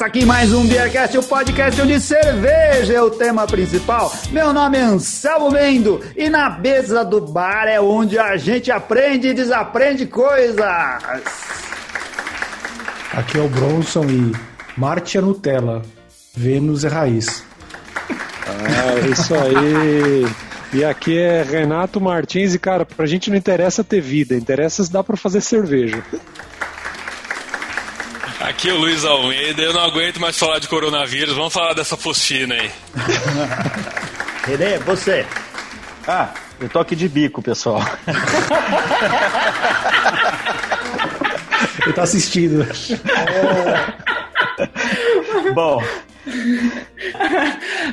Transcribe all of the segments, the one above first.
Começa aqui mais um Beercast, o podcast onde cerveja é o tema principal. Meu nome é Anselmo Mendo e na mesa do bar é onde a gente aprende e desaprende coisas. Aqui é o Bronson e Marte é Nutella, Vênus é raiz. Ah, isso aí. E aqui é Renato Martins e, cara, pra gente não interessa ter vida, interessa se dá pra fazer cerveja. Aqui é o Luiz Almeida, eu não aguento mais falar de coronavírus, vamos falar dessa fosfina aí. Renê, você. Ah, eu tô aqui de bico, pessoal. Ele tá assistindo. Bom,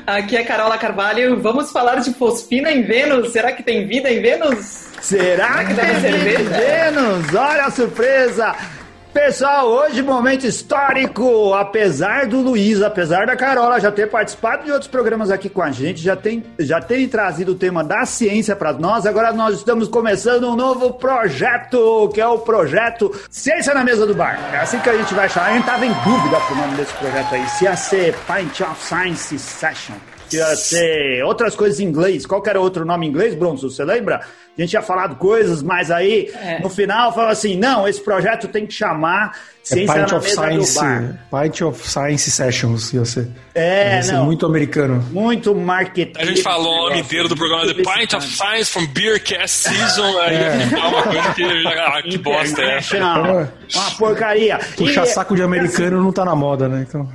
Aqui é Carola Carvalho. Vamos falar de fosfina em Vênus. Será que tem vida em Vênus? Será que deve tem vida em? Vênus? Olha a surpresa! Pessoal, hoje momento histórico. Apesar do Luiz, apesar da Carola já ter participado de outros programas aqui com a gente, já tem, já tem trazido o tema da ciência para nós. Agora nós estamos começando um novo projeto, que é o projeto Ciência na Mesa do Bar. É assim que a gente vai chamar. A gente tava em dúvida pro nome desse projeto aí. Se ia ser Pint of Science Session. Ia ser outras coisas em inglês. Qual que era outro nome em inglês, Bronson? Você lembra? A gente tinha falado coisas, mas aí É. no final falou assim: não, esse projeto tem que chamar É Ciência Pint na of Science. Pint of Science Sessions, ia ser. É, Ia ser não. muito americano. Muito marketing. A gente falou o nome inteiro do programa The Pint of Science from Beercast Season, aí é uma coisa que, ah, que bosta é. Uma porcaria. Puxar E- saco de americano não tá na moda, né? Então,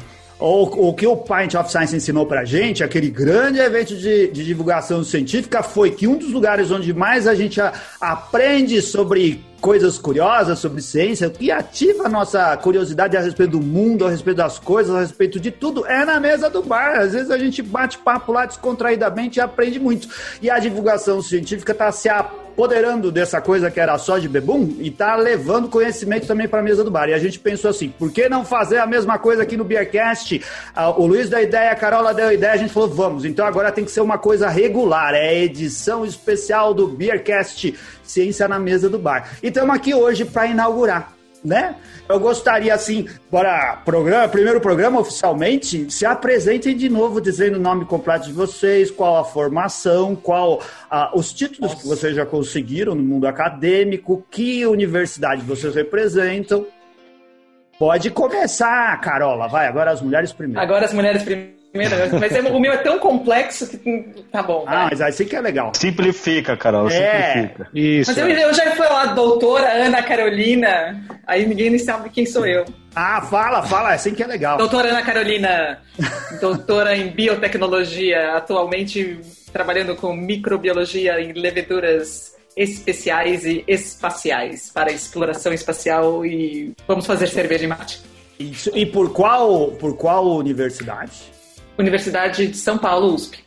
O, o que o Pint of Science ensinou pra gente, aquele grande evento de, de divulgação científica, foi que um dos lugares onde mais a gente a- aprende sobre coisas curiosas, sobre ciência, o que ativa a nossa curiosidade a respeito do mundo, a respeito das coisas, a respeito de tudo, é na mesa do bar. Às vezes a gente bate papo lá descontraídamente e aprende muito. E a divulgação científica está se apoderando dessa coisa que era só de bebum e tá levando conhecimento também para a mesa do bar. E a gente pensou assim, por que não fazer a mesma coisa aqui no Beercast? Ah, o Luiz deu a ideia, a Carola deu a ideia, a gente falou, vamos. Então agora tem que ser uma coisa regular, é a edição especial do Beercast Ciência na Mesa do Bar. E estamos aqui hoje para inaugurar. Né? Eu gostaria, assim, para programa, primeiro programa oficialmente, se apresentem de novo, dizendo o nome completo de vocês, qual a formação, qual ah, os títulos que vocês já conseguiram no mundo acadêmico, que universidade vocês representam. Pode começar, Carola, vai, agora as mulheres primeiro. Agora as mulheres primeiro. Mas é- o meu é tão complexo que. Tá bom. Ah, vai. mas aí sim que é legal. simplifica, Carol, É. simplifica. Isso. Mas eu, eu já fui lá, doutora Ana Carolina. Aí ninguém nem sabe quem sou eu. Ah, fala, fala, é assim que é legal. Doutora Ana Carolina, doutora em biotecnologia, atualmente trabalhando com microbiologia em leveduras especiais e espaciais para exploração espacial e vamos fazer cerveja e mate. Isso, e por qual, por qual universidade? Universidade de São Paulo, USP.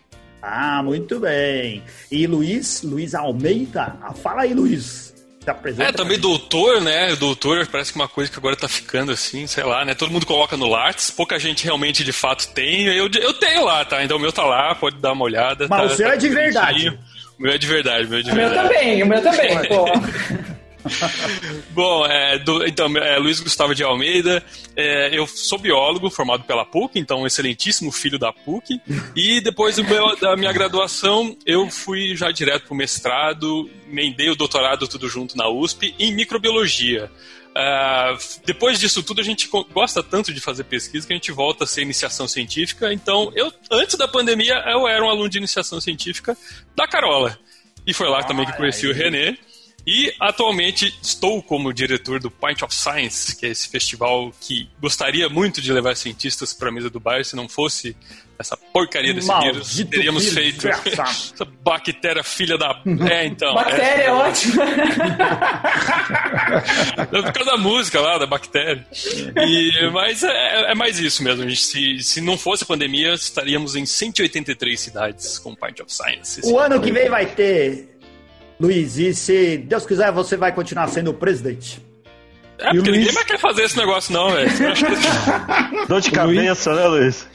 Ah, muito bem. E Luiz, Luiz Almeida? Ah, fala aí, Luiz. Tá presente? É, também doutor, né? Doutor parece que é uma coisa que agora tá ficando assim, sei lá, né? Todo mundo coloca no Lattes, pouca gente realmente de fato tem. Eu, eu tenho lá, tá? Então o meu tá lá, pode dar uma olhada. Mas tá- o seu tá é de bonitinho. verdade. O meu é de verdade, o meu é de O meu verdade. também, o meu também, pô. Bom, é, do- então, é, Luiz Gustavo de Almeida, é, eu sou biólogo formado pela PUC, então um excelentíssimo filho da PUC, e depois meu- da minha graduação eu fui já direto para o mestrado, emendei o doutorado tudo junto na USP em microbiologia. Ah, depois disso tudo, a gente gosta tanto de fazer pesquisa que a gente volta a ser iniciação científica. Então, eu antes da pandemia, eu era um aluno de iniciação científica da Carola. E foi lá também que conheci o René. E atualmente estou como diretor do Pint of Science, que é esse festival que gostaria muito de levar cientistas para a mesa do bar, se não fosse essa porcaria desse Maldito vírus, teríamos vírus feito essa bactéria filha da. É, então. Bactéria é ótima. É por causa da música lá, da bactéria. E, mas é, é mais isso mesmo. Gente, se, se não fosse a pandemia, estaríamos em 183 cidades com Pint of Science. O ano que vem vai ter, Luiz, e se Deus quiser, você vai continuar sendo o presidente. É, E porque ninguém Luiz- mais quer fazer esse negócio, não, velho. Que- Dor de cabeça, né, Luiz?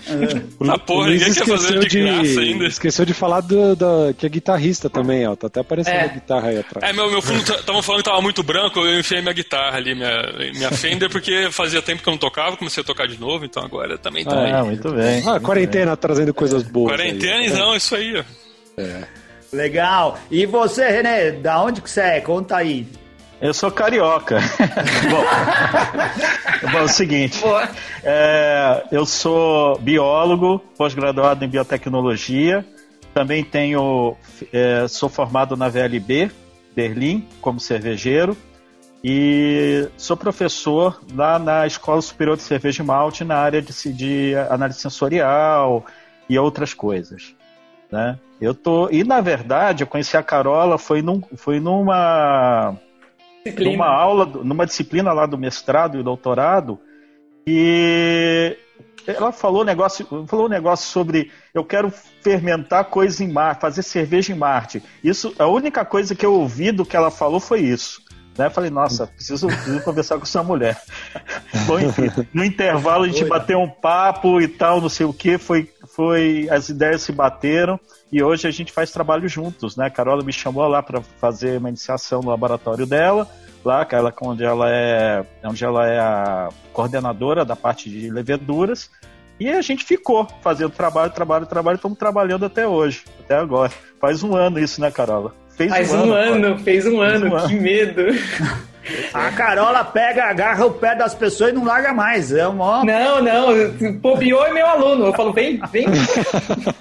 Ah, porra, Luiz ninguém quer fazer de graça ainda. Esqueceu de falar do, da- que é guitarrista também, ó. Tá até aparecendo É. a guitarra aí atrás. É, meu, meu fundo estavam falando que tava muito branco, eu enfiei minha guitarra ali, minha, minha Fender, porque fazia tempo que eu não tocava, comecei a tocar de novo, então agora também tá aí. Ah, muito bem. Ah, quarentena trazendo coisas boas. Quarentena, aí. não, isso aí, ó. Legal. E você, Renê, da onde que você é? Conta aí. Eu sou carioca. bom, bom, é o seguinte. É, eu sou biólogo, pós-graduado em biotecnologia. Também tenho, é, sou formado na VLB, Berlim, como cervejeiro. E sou professor lá na Escola Superior de Cerveja e Malte na área de, de análise sensorial e outras coisas. Né? Eu tô, e na verdade, eu conheci a Carola foi, num, foi numa Disciplina. numa aula, numa disciplina lá do mestrado e doutorado, e ela falou um negócio, falou um negócio sobre eu quero fermentar coisa em Marte, fazer cerveja em Marte. Isso, a única coisa que eu ouvi do que ela falou foi isso. Né? Eu falei, nossa, preciso, preciso conversar com essa mulher. Bom, enfim, no intervalo a gente bateu um papo e tal, não sei o que, foi, foi, as ideias se bateram e hoje a gente faz trabalho juntos, né? A Carola me chamou lá para fazer uma iniciação no laboratório dela, lá, ela, onde ela é, onde ela é a coordenadora da parte de leveduras. E a gente ficou fazendo trabalho, trabalho, trabalho, estamos trabalhando até hoje, até agora. Faz um ano isso, né, Carola? Fez Faz um agora. ano, fez um Fez ano, um ano. que medo. A Carola pega, agarra o pé das pessoas e não larga mais. É uma. Não, não, Bobiô é meu aluno. Eu falo, vem, vem.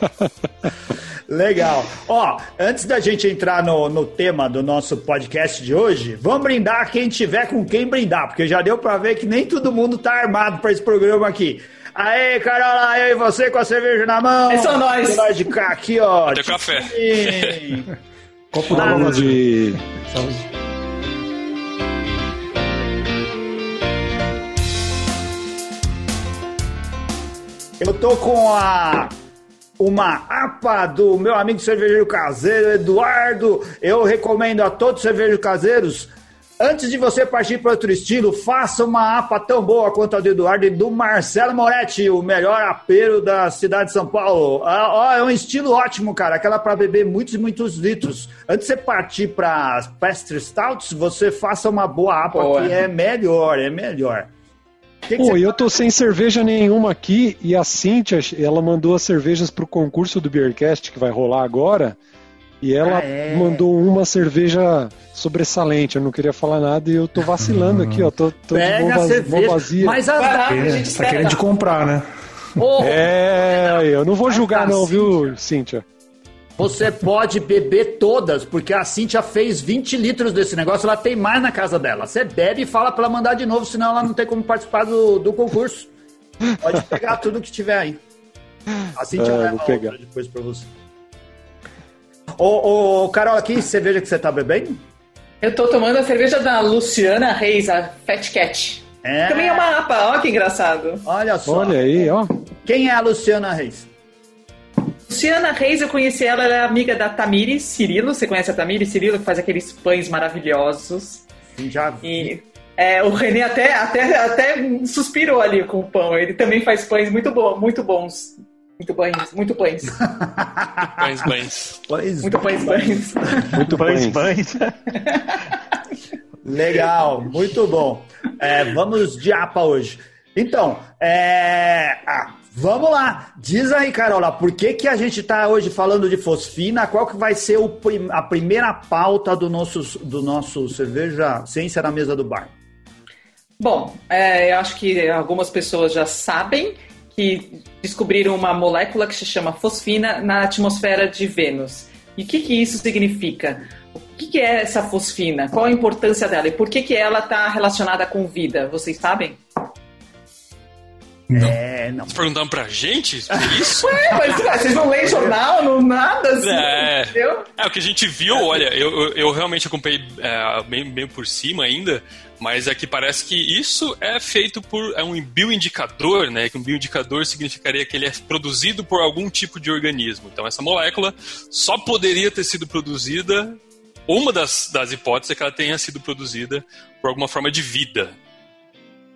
Legal. Ó, antes da gente entrar no, no tema do nosso podcast de hoje, vamos brindar quem tiver com quem brindar, porque já deu pra ver que nem todo mundo tá armado pra esse programa aqui. Aê, Carola, eu e você com a cerveja na mão. É só nós. Nós de cá aqui, ó. Até café. Copo Nada. d'água de. de. Saúde. Eu tô com a uma APA do meu amigo cervejeiro caseiro, Eduardo. Eu recomendo a todos os cervejeiros caseiros. Antes de você partir para outro estilo, faça uma APA tão boa quanto a do Eduardo e do Marcelo Moretti, o melhor apeiro da cidade de São Paulo. Ah, ó, é um estilo ótimo, cara. Aquela para beber muitos e muitos litros. Antes de você partir para Pastry Stouts, você faça uma boa APA, Boa. que é melhor, é melhor. Que que Pô, você- eu tô sem cerveja nenhuma aqui e a Cíntia, ela mandou as cervejas pro concurso do Beercast que vai rolar agora. E ela Ah, é? mandou uma cerveja sobressalente. Eu não queria falar nada e eu tô vacilando aqui, ó. Tô, tô Pega mão, a mão cerveja. vazia. Mas as Vai lá, a Querendo- gente tá querendo de comprar, né? Ô, É, eu não vou julgar tá, não, viu, Cíntia. Cíntia? Você pode beber todas, porque a Cintia fez 20 litros desse negócio, ela tem mais na casa dela. Você bebe e fala pra ela mandar de novo, senão ela não tem como participar do, do concurso. Pode pegar tudo que tiver aí. A Cintia É, leva vou pegar. outra depois pra você. Ô, ô, Carol, que cerveja que você tá bebendo? eu tô tomando a cerveja da Luciana Reis, a Fat Cat. É. Também é uma APA, ó que engraçado. Olha só. Olha aí, ó. Quem é a Luciana Reis? Luciana Reis, eu conheci ela, ela é amiga da Tamiri Cirilo. Você conhece a Tamiri Cirilo, que faz aqueles pães maravilhosos. Sim, Já E é, o René até, até, até suspirou ali com o pão. Ele também faz pães muito, bo muito bons. Muito pães, muito pães. Pães, pães. Pois Muito pães, pães. Muito Pães, pães. Legal, muito bom. É, vamos de APA hoje. Então, é, ah, vamos lá. Diz aí, Carola, por que, que a gente está hoje falando de fosfina? Qual que vai ser o prim- a primeira pauta do nosso, do nosso cerveja Ciência na Mesa do Bar? Bom, é, eu acho que algumas pessoas já sabem que descobriram uma molécula que se chama fosfina na atmosfera de Vênus. E o que, que isso significa? O que, que é essa fosfina? Qual a importância dela? E por que, que ela está relacionada com vida? Vocês sabem? É, não. Tá perguntando pra gente? Isso? É, mas ué, vocês não leem jornal, não nada assim, É. entendeu? É, o que a gente viu, olha, eu, eu, eu realmente acompanhei é, bem, bem por cima ainda, mas é que parece que isso é feito por é um bioindicador, né? Que um bioindicador significaria que ele é produzido por algum tipo de organismo. Então essa molécula só poderia ter sido produzida, uma das, das hipóteses é que ela tenha sido produzida por alguma forma de vida.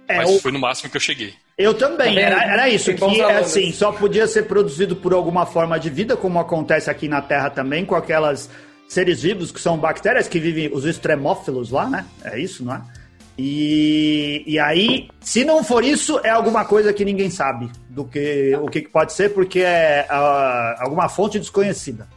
É, Mas o- foi no máximo que eu cheguei. Eu também, era, era isso, que alunos. assim, só podia ser produzido por alguma forma de vida, como acontece aqui na Terra também, com aquelas seres vivos que são bactérias que vivem, os extremófilos lá, né? É isso, não é? E, e aí, se não for isso, é alguma coisa que ninguém sabe do que o que que pode ser, porque é ah, alguma fonte desconhecida.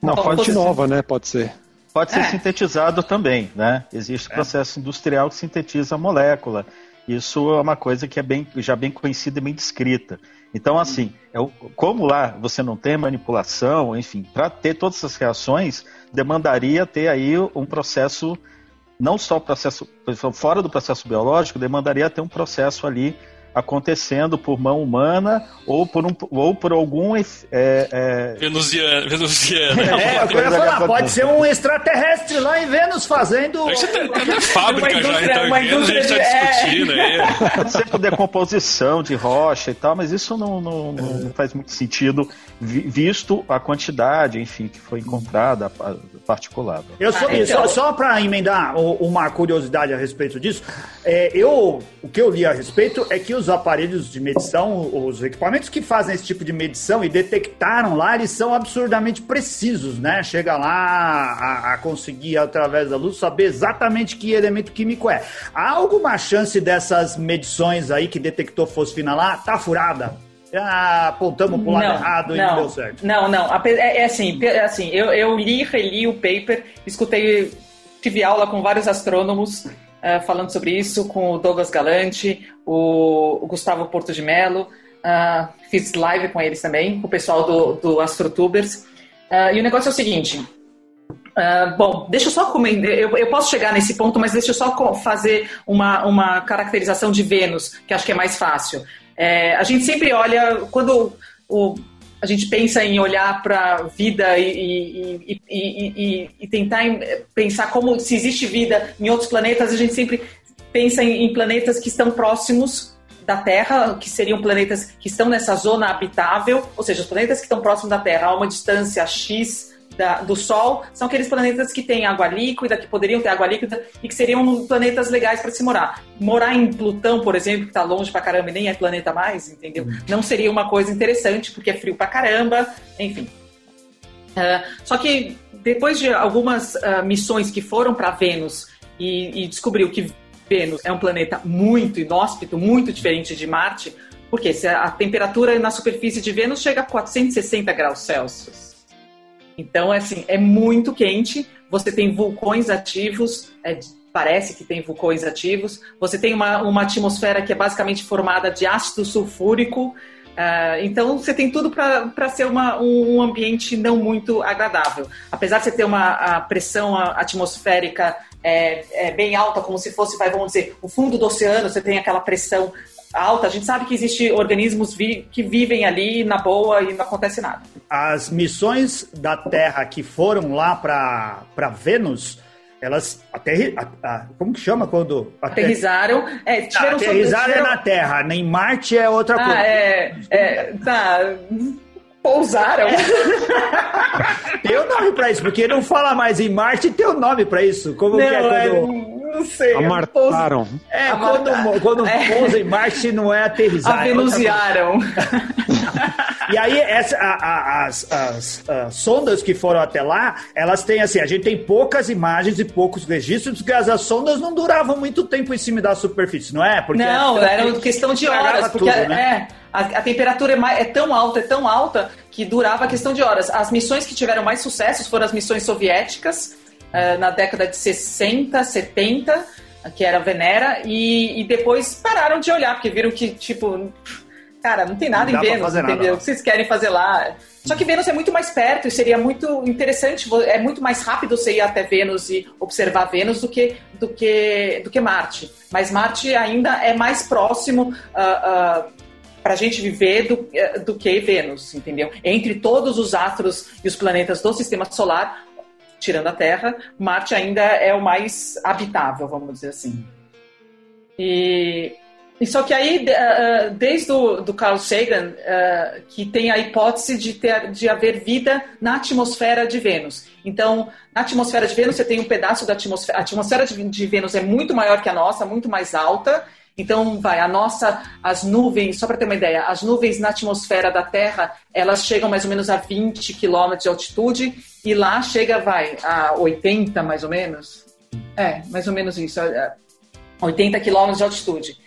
Uma Bom, fonte nova, né? Pode ser. Pode ser É. sintetizado também, né? Existe o processo industrial que sintetiza a molécula. Isso é uma coisa que é bem, já bem conhecida e bem descrita. Então, assim, é o- como lá você não tem manipulação, enfim, para ter todas essas reações, demandaria ter aí um processo, não só o processo, fora do processo biológico, demandaria ter um processo ali acontecendo por mão humana ou por, um, ou por algum é, é, Venusiana. Venusiana. É, eu ia falar, pode ser um extraterrestre lá em Vênus fazendo. Tem até fábrica Uma já, indústria- então, uma em Vênus a gente tá de- é. discutindo aí. Pode ser por decomposição de rocha e tal, mas isso não, não, não- não faz muito sentido, vi- visto a quantidade, enfim, que foi encontrada, particular. Eu só, Ah, então- só, só para emendar uma curiosidade a respeito disso, é, eu, o que eu li a respeito é que os aparelhos de medição, os equipamentos que fazem esse tipo de medição e detectaram lá, eles são absurdamente precisos, né? Chega lá a, a conseguir, através da luz, saber exatamente que elemento químico é. Há alguma chance dessas medições aí que detectou fosfina lá, tá furada? Já apontamos pro lado errado e não deu certo. Não, não. É, é assim, é assim eu, eu li, reli o paper, escutei, tive aula com vários astrônomos eh, falando sobre isso, com o Douglas Galante, o, o Gustavo Porto de Mello, ah, fiz live com eles também, com o pessoal do, do AstroTubers. Ah, e o negócio é o seguinte. ah, bom, deixa eu só comentar. Eu, eu posso chegar nesse ponto, mas deixa eu só fazer uma, uma caracterização de Vênus, que acho que é mais fácil. É, a gente sempre olha, quando o, a gente pensa em olhar para a vida e, e- e- e- tentar pensar como se existe vida em outros planetas, a gente sempre pensa em, em planetas que estão próximos da Terra, que seriam planetas que estão nessa zona habitável, ou seja, os planetas que estão próximos da Terra a uma distância X da- do Sol, são aqueles planetas que têm água líquida, que poderiam ter água líquida e que seriam planetas legais para se morar. Morar em Plutão, por exemplo, que está longe pra caramba e nem é planeta mais, entendeu? Não seria uma coisa interessante, porque é frio pra caramba, enfim. Ah, só que depois de algumas ah, missões que foram para Vênus e, e descobriu que Vênus é um planeta muito inóspito, muito diferente de Marte, porque a temperatura na superfície de Vênus chega a 460 graus Celsius. Então, assim, é muito quente. Você tem vulcões ativos, é, parece que tem vulcões ativos. Você tem uma, uma atmosfera que é basicamente formada de ácido sulfúrico. ah, então, você tem tudo para ser uma, um, ambiente não muito agradável. Apesar de você ter uma pressão atmosférica é, é bem alta, como se fosse, vai, vamos dizer, o fundo do oceano, você tem aquela pressão alta. A gente sabe que existem organismos vi- que vivem ali na boa e não acontece nada. as missões da Terra que foram lá para Vênus, elas aterri, como que chama quando ater- Aterrizaram. É, Ah, tiveram aterrizaram tiveram- é na Terra, em Marte é outra coisa. Ah, é, é. Tá. Pousaram. Tem um nome para isso, porque não fala mais em Marte, tem um nome para isso. Como que é Não, é, quando não sei. Amartaram. é Amartar. quando, quando É. pousa em Marte não é aterrissar. é. Avenusiaram. E aí, essa, a- a- as, as- as sondas que foram até lá, elas têm assim, a gente tem poucas imagens e poucos registros, porque as, as sondas não duravam muito tempo em cima da superfície, não é? Porque Não, era questão de horas, porque tudo, né? é, a, a temperatura é, é tão alta, é tão alta, que durava questão de horas. As missões que tiveram mais sucessos foram as missões soviéticas, eh, na década de 60, 70, que era Venera, e, e depois pararam de olhar, porque viram que, tipo, cara, não tem nada Não em Vênus, nada entendeu? lá. O que vocês querem fazer lá? Só que Vênus é muito mais perto e seria muito interessante, é muito mais rápido você ir até Vênus e observar Vênus do que, do que, do que Marte. Mas Marte ainda é mais próximo para a gente viver do, eh, do que Vênus, entendeu? Entre todos os astros e os planetas do Sistema Solar, tirando a Terra, Marte ainda é o mais habitável, vamos dizer assim. E, e só que aí, ah, ah, desde o do Carl Sagan, ah, que tem a hipótese de, ter, de haver vida na atmosfera de Vênus. Então, na atmosfera de Vênus, você tem um pedaço da atmosfera. A atmosfera de Vênus é muito maior que a nossa, muito mais alta. Então, vai, a nossa, as nuvens, só para ter uma ideia, as nuvens na atmosfera da Terra, elas chegam mais ou menos a 20 quilômetros de altitude e lá chega, vai, a 80 mais ou menos. É, mais ou menos isso, 80 quilômetros de altitude.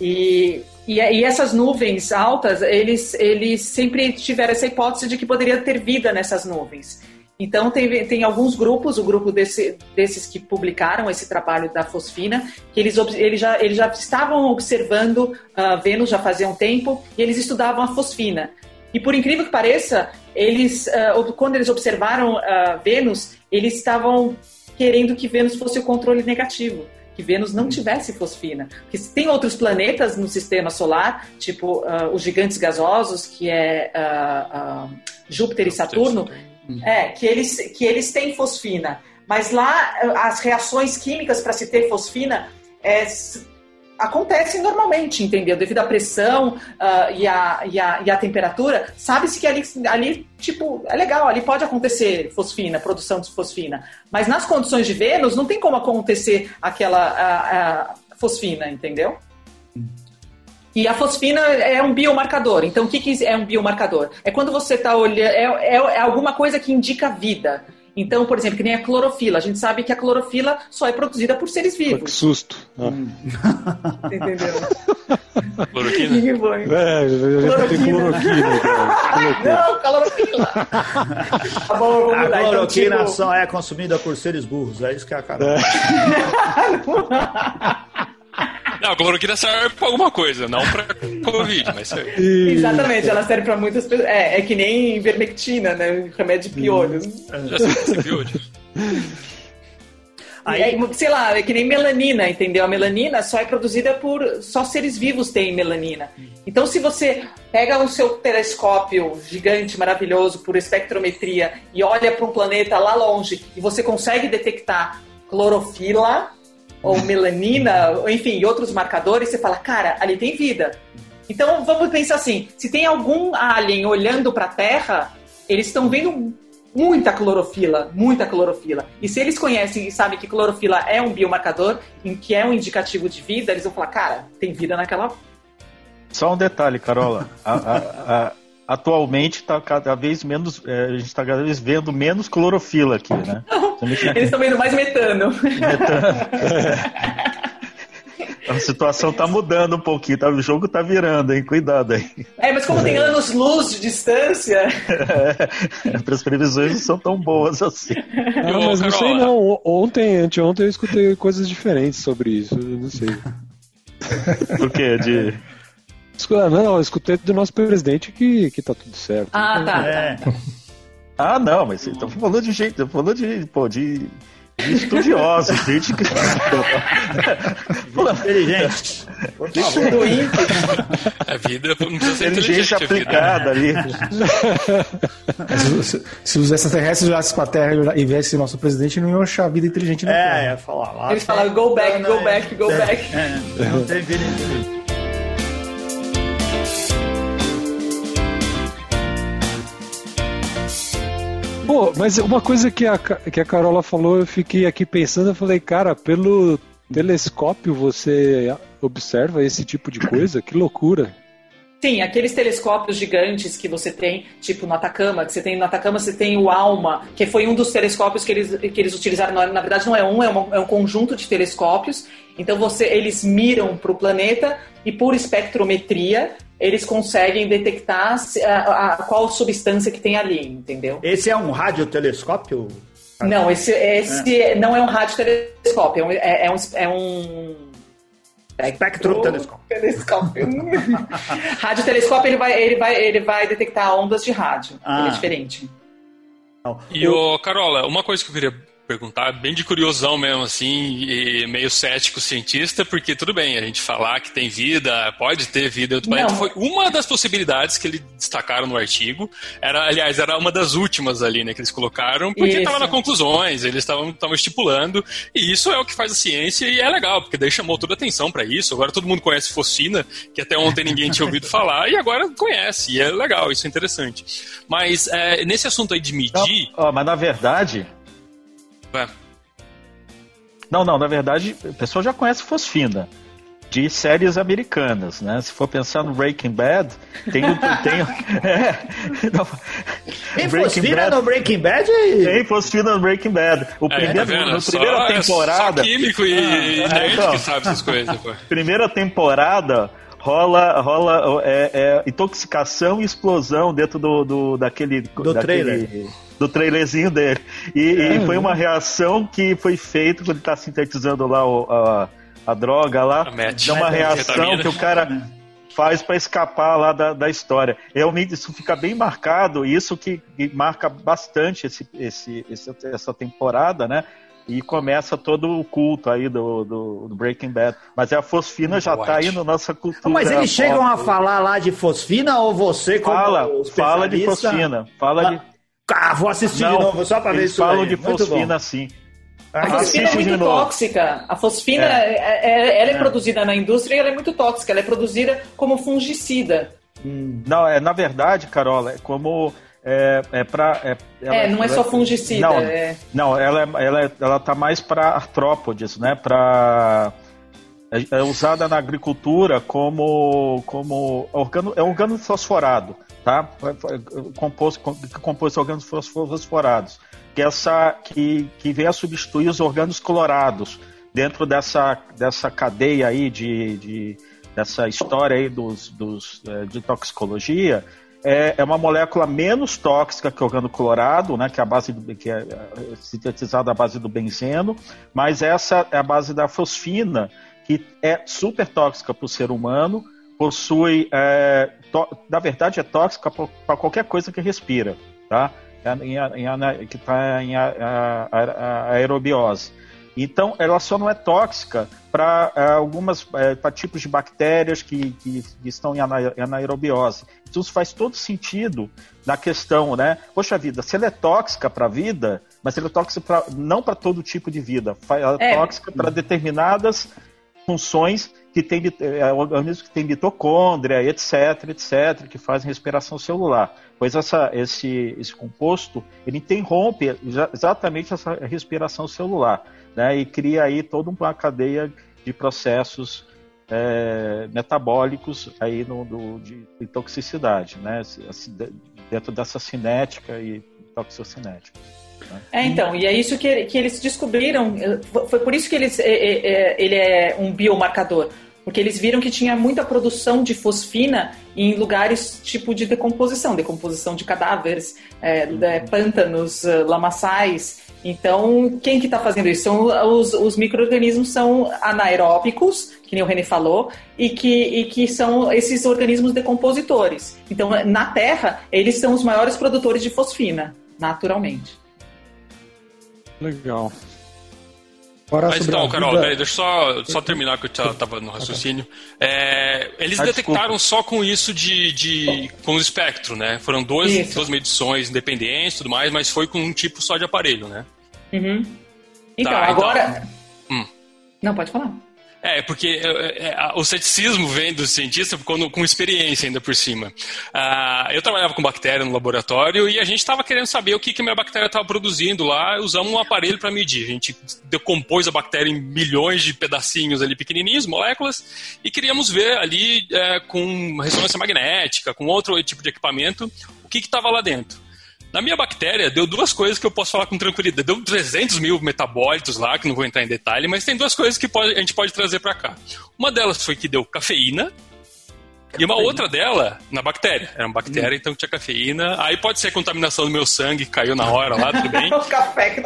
E, e, e, essas nuvens altas, eles, eles sempre tiveram essa hipótese de que poderia ter vida nessas nuvens. Então, tem, tem alguns grupos, o grupo desse, desses que publicaram esse trabalho da fosfina, que eles, eles, já, eles já estavam observando uh, Vênus já fazia um tempo, e eles estudavam a fosfina. E por incrível que pareça, eles, uh, quando eles observaram uh, Vênus, eles estavam querendo que Vênus fosse o controle negativo que Vênus não tivesse fosfina. Porque tem outros planetas no sistema solar, tipo uh, os gigantes gasosos, que é uh, uh, Júpiter e Saturno, é, que, eles, que eles têm fosfina. Mas lá, as reações químicas para se ter fosfina é, acontecem normalmente, entendeu? Devido à pressão uh, e, a, e, a, e a temperatura, sabe-se que ali, ali, tipo, é legal, ali pode acontecer fosfina, produção de fosfina. Mas nas condições de Vênus, não tem como acontecer aquela a, a fosfina, entendeu? E a fosfina é um biomarcador. Então, o que, que é um biomarcador? É quando você está olhando. É, é, é alguma coisa que indica vida. Então, por exemplo, que nem a clorofila. A gente sabe que a clorofila só é produzida por seres vivos. Que susto. Hum. Entendeu? Cloroquina? Que que foi? É, eu tem cloroquina. Cara. Não, clorofila. tá bom, vou A mudar. cloroquina Então, tipo... só é consumida por seres burros. É isso que é a cara. Não, a cloroquina serve pra alguma coisa, não pra Covid, mas serve. Exatamente, ela serve pra muitas pessoas. É, é que nem ivermectina, né? Remédio de piolhos. Já sei, hoje. Aí- É, sei lá, é que nem melanina, entendeu? A melanina só é produzida por. Só seres vivos têm melanina. Então, se você pega o seu telescópio gigante, maravilhoso, por espectrometria, e olha para um planeta lá longe, e você consegue detectar clorofila, ou melanina, ou enfim, outros marcadores, você fala, cara, ali tem vida. Então, vamos pensar assim: se tem algum alien olhando para a Terra, eles estão vendo muita clorofila, muita clorofila. E se eles conhecem e sabem que clorofila é um biomarcador, em que é um indicativo de vida, eles vão falar, cara, tem vida naquela. Só um detalhe, Carola. A- a- a- atualmente está cada vez menos. é, a gente está cada vez vendo menos clorofila aqui, né? Eles estão vendo mais metano. A situação está mudando um pouquinho, tá? o jogo está virando, hein? Cuidado aí. É, mas como tem anos-luz de distância, As previsões não são tão boas assim. Não, mas não sei não. Ontem, anteontem eu escutei coisas diferentes sobre isso. Eu não sei. Por quê? De... Ah, Não, eu escutei do nosso presidente que, que tá tudo certo. Ah, tá. É. Ah, não, mas você tá falando de jeito, falando de, pô, de, de estudiosos, gente que. Pô, Inteligente. A vida não precisa ser inteligente. A aplicada ali. Se, se- se os extraterrestres olhassem pra Terra e viessem nosso presidente, não iam achar a vida inteligente na É, ia falar lá. Eles falaram, go back, go back, go back. É, não tem vida inteligente. Pô, mas uma coisa que a, que a Carola falou, eu fiquei aqui pensando, eu falei, cara, pelo telescópio você observa esse tipo de coisa? Que loucura. Sim, aqueles telescópios gigantes que você tem, tipo no Atacama, que você tem no Atacama, você tem o ALMA, que foi um dos telescópios que eles, que eles utilizaram. Na, na verdade, não é um, é, uma- é um conjunto de telescópios. Então, você, eles miram para o planeta e, por espectrometria, eles conseguem detectar se- a, a- qual substância que tem ali, entendeu? Esse é um radiotelescópio? Não, esse, esse não é um radiotelescópio, é um. É, é um, é um Espectrotelescópio. Telescópio. Radiotelescópio ele vai, ele, vai, ele vai detectar ondas de rádio. Ah. Ele é diferente. Não. E, ô, Carola, uma coisa que eu queria perguntar, bem de curiosão mesmo, assim, e meio cético cientista, porque tudo bem, a gente falar que tem vida, pode ter vida em outro planeta, Não. foi uma das possibilidades que eles destacaram no artigo. Era, aliás, era uma das últimas ali, né, que eles colocaram, porque estava na conclusões, eles estavam estavam estipulando, e isso é o que faz a ciência e é legal, porque daí chamou toda a atenção para isso. Agora todo mundo conhece focina, que até ontem ninguém tinha ouvido falar, e agora conhece, e é legal, isso é interessante. Mas é, nesse assunto aí de Não, medir. ó, mas na verdade. É, Não, não, na verdade, o pessoal já conhece fosfina. de séries americanas, né? Se for pensar no Breaking Bad, tem o. Tem, é, não, tem Breaking Bad, no Breaking Bad? Tem fosfina no Breaking Bad. O é, primeiro, tá no primeira só, temporada. Só químico e, ah, é, então, que sabe essas coisas. Pô. Primeira temporada rola, rola é, é, intoxicação e explosão dentro do, do daquele do daquele, trailer do trailerzinho dele. E, é, e foi uma reação que foi feita quando ele está sintetizando lá o, a, a droga lá. É uma reação que o cara faz para escapar lá da, da história. Realmente isso fica bem marcado, isso que, que marca bastante esse, esse, esse, essa temporada, né? E começa todo o culto aí do, do, do Breaking Bad. Mas a fosfina já está aí na nossa cultura. Mas eles chegam a falar lá de fosfina ou você como Fala, fala de fosfina. Fala de... Ah, vou assistir Não, de novo só para ver isso falam aí. de fosfina sim. A fosfina é muito tóxica. A fosfina, é. É, é. ela é, é, produzida na indústria e ela é muito tóxica. Ela é produzida como fungicida. Hum. Não, é na verdade, Carola, é como é, é para é, é, não é só fungicida. Não, é... não ela ela ela tá mais para artrópodes, né? Para é, usada na agricultura como como organo é organo fosforado, tá? Composto composto organos fosforados que, essa, que, que vem a substituir os órgãos colorados dentro dessa, dessa cadeia aí de, de dessa história aí dos, dos, é, de toxicologia, é, é, uma molécula menos tóxica que o organo colorado, né, que é a base do, que é, é sintetizada à base do benzeno, mas essa é a base da fosfina, que é super tóxica para o ser humano, possui, é, na verdade, é tóxica para qualquer coisa que respira, tá? em, em, que está em a, a, a aerobiose. Então, ela só não é tóxica para é, algumas é, para tipos de bactérias que, que, que estão em anaerobiose. Então, isso faz todo sentido na questão, né? Poxa vida, se ela é tóxica para a vida, mas ela é tóxica pra, não para todo tipo de vida, ela é, é. tóxica para determinadas funções que tem é, organismos que têm mitocôndria, etc, etc, que fazem respiração celular. Pois essa, esse, esse composto ele interrompe exatamente essa respiração celular, né? E cria aí toda uma cadeia de processos é, metabólicos aí no, do, de, de, toxicidade, né? Dentro dessa cinética e toxicinética. Né? É, então, e é isso que, que eles descobriram. Foi por isso que eles, é, é, é, ele é um biomarcador. Porque eles viram que tinha muita produção de fosfina em lugares tipo de decomposição, decomposição de cadáveres, é, de pântanos, uh, lamaçais. Então, quem que está fazendo isso? São os, os micro-organismos são anaeróbicos, que nem o René falou, e que, e que são esses organismos decompositores. Então, na Terra, eles são os maiores produtores de fosfina, naturalmente. Legal. Mas então, Carol, vida... peraí, deixa eu só, só terminar que eu estava no raciocínio. É, eles ah, detectaram desculpa. só com isso de, de com o espectro, né? Foram dois, duas medições independentes e tudo mais, mas foi com um tipo só de aparelho, né? Uhum. Então, tá, agora. Então... Hum. Não, pode falar. É, porque é, é, o ceticismo vem do cientista quando, com experiência ainda por cima. Ah, eu trabalhava com bactéria no laboratório e a gente estava querendo saber o que, que a minha bactéria estava produzindo lá. Usamos um aparelho para medir. A gente decompôs a bactéria em milhões de pedacinhos ali pequenininhos, moléculas, e queríamos ver ali é, com ressonância magnética, com outro tipo de equipamento, o que estava lá dentro. Na minha bactéria, deu duas coisas que eu posso falar com tranquilidade. Deu 300 mil metabólitos lá, que não vou entrar em detalhe, mas tem duas coisas que pode, a gente pode trazer para cá. Uma delas foi que deu cafeína, e uma outra dela, na bactéria. Era uma bactéria, hum. então tinha cafeína. Aí pode ser contaminação do meu sangue, caiu na hora lá, tudo bem. o café que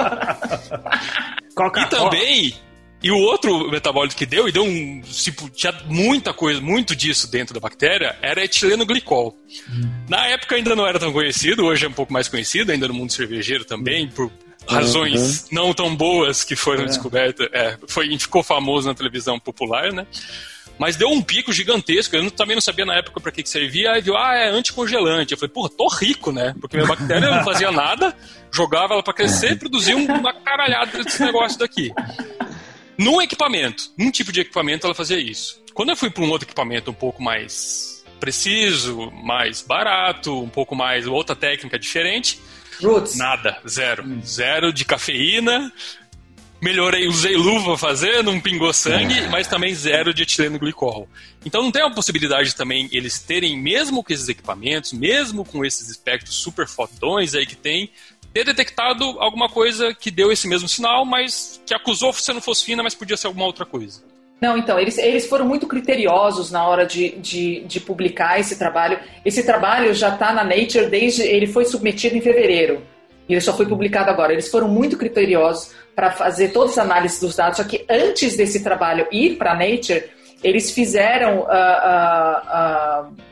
E também e o outro metabólito que deu, e deu um. Tipo, tinha muita coisa, muito disso dentro da bactéria, era etileno glicol. Hum. Na época ainda não era tão conhecido, hoje é um pouco mais conhecido, ainda no mundo cervejeiro também, por razões uhum. não tão boas que foram é. descobertas. É, foi, ficou famoso na televisão popular, né? Mas deu um pico gigantesco. Eu também não sabia na época para que, que servia. Aí viu, ah, é anticongelante. Eu falei, porra, tô rico, né? Porque minha bactéria não fazia nada, jogava ela para crescer e produzia uma caralhada desse negócio daqui. Num equipamento, num tipo de equipamento, ela fazia isso. Quando eu fui para um outro equipamento um pouco mais preciso, mais barato, um pouco mais outra técnica diferente, Roots. nada, zero, hum. zero de cafeína, melhorei, usei luva fazer, não pingou sangue, é. mas também zero de etileno glicol. Então não tem uma possibilidade também eles terem, mesmo com esses equipamentos, mesmo com esses espectros super fotões aí que tem, ter detectado alguma coisa que deu esse mesmo sinal, mas que acusou sendo fosfina, mas podia ser alguma outra coisa. Não, então, eles, eles foram muito criteriosos na hora de, de, de publicar esse trabalho. Esse trabalho já está na Nature desde. Ele foi submetido em fevereiro. E ele só foi publicado agora. Eles foram muito criteriosos para fazer todas as análises dos dados. Só que antes desse trabalho ir para a Nature, eles fizeram. Uh, uh, uh,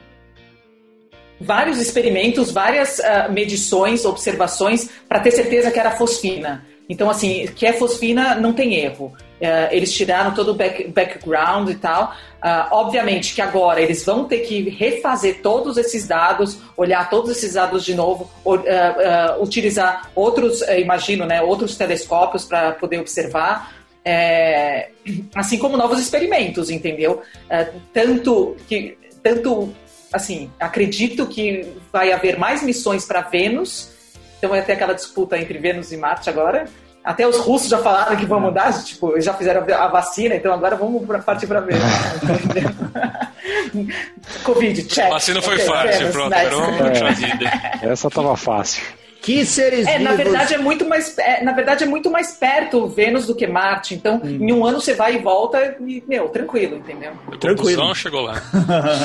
vários experimentos, várias medições, observações, para ter certeza que era fosfina. Então, assim, que é fosfina, não tem erro. Uh, eles tiraram todo o back, background e tal. Uh, obviamente que agora eles vão ter que refazer todos esses dados, olhar todos esses dados de novo, uh, utilizar outros, imagino, né, outros telescópios para poder observar. É, assim como novos experimentos, entendeu? tanto que, tanto, assim, acredito que vai haver mais missões para Vênus então vai ter aquela disputa entre Vênus e Marte agora. Até os russos já falaram que vão mudar, tipo, já fizeram a vacina, então agora vamos partir para Vênus. Covid, check. A vacina foi okay, fácil, Vênus, pronto, nice. é, Essa tava fácil. Que seres é, na verdade é muito mais é, na verdade é muito mais perto Vênus do que Marte. Então, hum. em um ano você vai e volta e meu, tranquilo, entendeu? Tranquilo. chegou lá.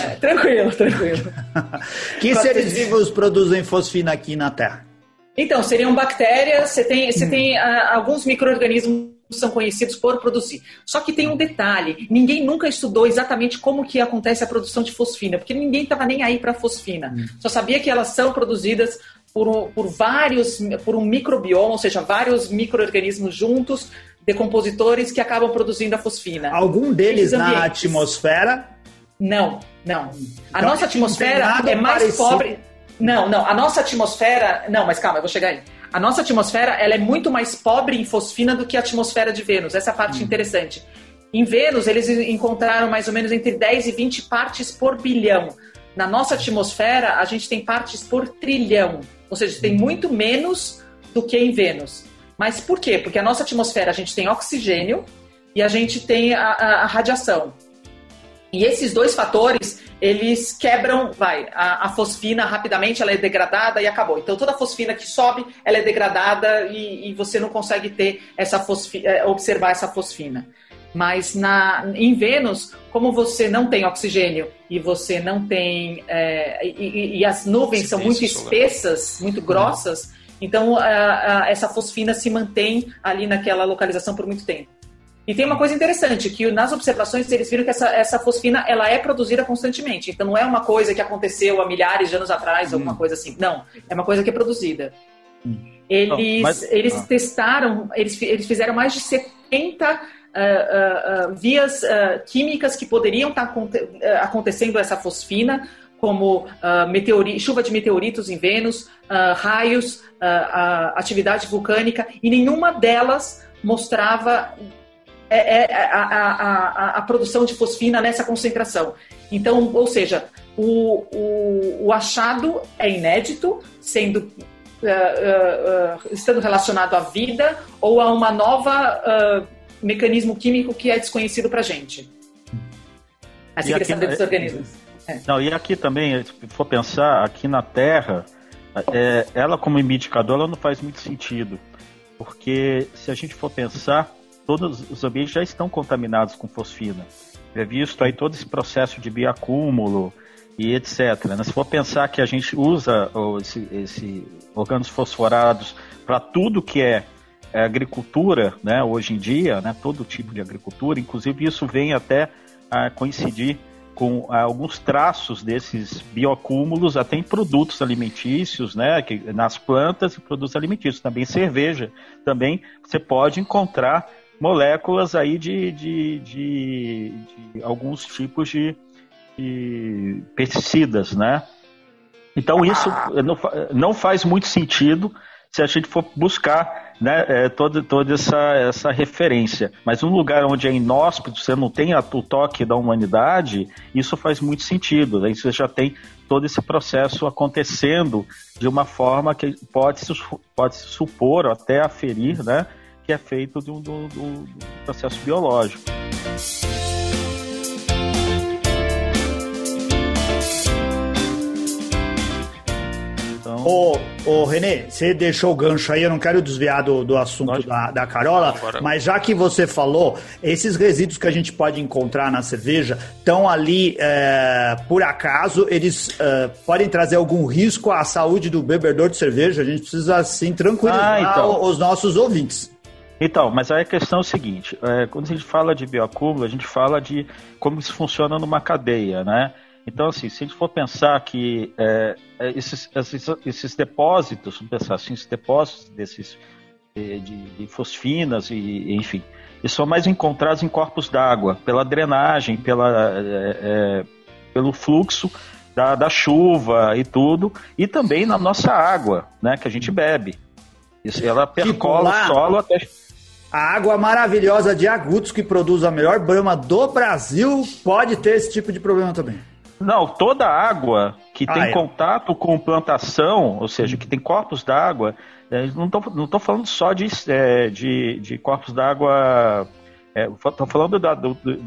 É, tranquilo, tranquilo. que seres vivos produzem fosfina aqui na Terra? Então, seriam bactérias, você tem, você hum. tem uh, alguns micro-organismos que são conhecidos por produzir. Só que tem um detalhe, ninguém nunca estudou exatamente como que acontece a produção de fosfina, porque ninguém estava nem aí para fosfina. Hum. Só sabia que elas são produzidas por, por vários, por um microbioma, ou seja, vários micro-organismos juntos, decompositores que acabam produzindo a fosfina. Algum deles na atmosfera? Não, não. A então, nossa atmosfera é mais parecido. pobre não, não. A nossa atmosfera. Não, mas calma, eu vou chegar aí. A nossa atmosfera ela é muito mais pobre em fosfina do que a atmosfera de Vênus. Essa é a parte hum. interessante. Em Vênus, eles encontraram mais ou menos entre 10 e 20 partes por bilhão. Na nossa atmosfera, a gente tem partes por trilhão. Ou seja, tem muito menos do que em Vênus. Mas por quê? Porque a nossa atmosfera, a gente tem oxigênio e a gente tem a, a, a radiação. E esses dois fatores, eles quebram, vai, a, a, fosfina rapidamente, ela é degradada e acabou. Então toda fosfina que sobe, ela é degradada e, e você não consegue ter essa fosfina, é, observar essa fosfina. Mas na, em Vênus, como você não tem oxigênio e você não tem. É, e, e, as nuvens são muito espessas, muito grossas, então a, a, essa fosfina se mantém ali naquela localização por muito tempo. E tem uma coisa interessante, que nas observações eles viram que essa, essa fosfina ela é produzida constantemente. Então não é uma coisa que aconteceu há milhares de anos atrás, hum. alguma coisa assim. Não, é uma coisa que é produzida. Hum. Eles, mas... eles ah. testaram, eles, eles fizeram mais de 70 uh, uh, uh, vias uh, químicas que poderiam estar tá uh, acontecendo essa fosfina, como uh, chuva de meteoritos em Vênus, raios, atividade vulcânica, e nenhuma delas mostrava é, é a, a, a, a, produção de fosfina nessa concentração. Então, ou seja, o, o, o achado é inédito, sendo uh, uh, uh, estando relacionado à vida ou a uma nova mecanismo químico que é desconhecido para a gente. Que saber dos organismos. É. Não, e aqui também, se for pensar, aqui na Terra, é, ela como indicador, ela não faz muito sentido. Porque se a gente for pensar, todos os ambientes já estão contaminados com fosfina. É visto aí todo esse processo de bioacúmulo e etc. Né? Se for pensar que a gente usa esse, esse organos fosforados para tudo que é, é, agricultura, né, hoje em dia, né, todo tipo de agricultura, inclusive isso vem até a coincidir com alguns traços desses bioacúmulos até em produtos alimentícios, né, que, nas plantas e produtos alimentícios, também cerveja, também você pode encontrar moléculas aí de, de, de, de alguns tipos de, de, pesticidas, né? Então isso não, não faz muito sentido se a gente for buscar né, é, toda, toda essa, essa referência. Mas um lugar onde é inóspito, você não tem a, o toque da humanidade, isso faz muito sentido. Aí você já tem todo esse processo acontecendo de uma forma que pode se, pode se supor, até aferir, né, que é feito do, do processo biológico. Então... Ô, ô, Renê, você deixou o gancho aí, eu não quero desviar do, do assunto da, da Carola, Agora... mas já que você falou, esses resíduos que a gente pode encontrar na cerveja estão ali é, por acaso, eles é, podem trazer algum risco à saúde do bebedor de cerveja? A gente precisa, assim, tranquilizar ah, então. os nossos ouvintes. Então, mas aí a questão é o seguinte: é, quando a gente fala de bioacúmulo, a gente fala de como isso funciona numa cadeia, né? Então, assim, se a gente for pensar que é, é esses, esses, esses, depósitos, vamos pensar assim, esses depósitos desses, de, de fosfinas e, enfim, eles são mais encontrados em corpos d'água, pela drenagem, pela, é, é, pelo fluxo da, da, chuva e tudo, e também na nossa água, né, que a gente bebe. Isso, ela percola tipo, o solo até a água maravilhosa de Agudos, que produz a melhor brama do Brasil, pode ter esse tipo de problema também. Não, toda água que ah, tem é. contato com plantação, ou seja, que tem corpos d'água, é, não estou não tô falando só de, é, de, de corpos d'água. Estou é, falando da, do, do,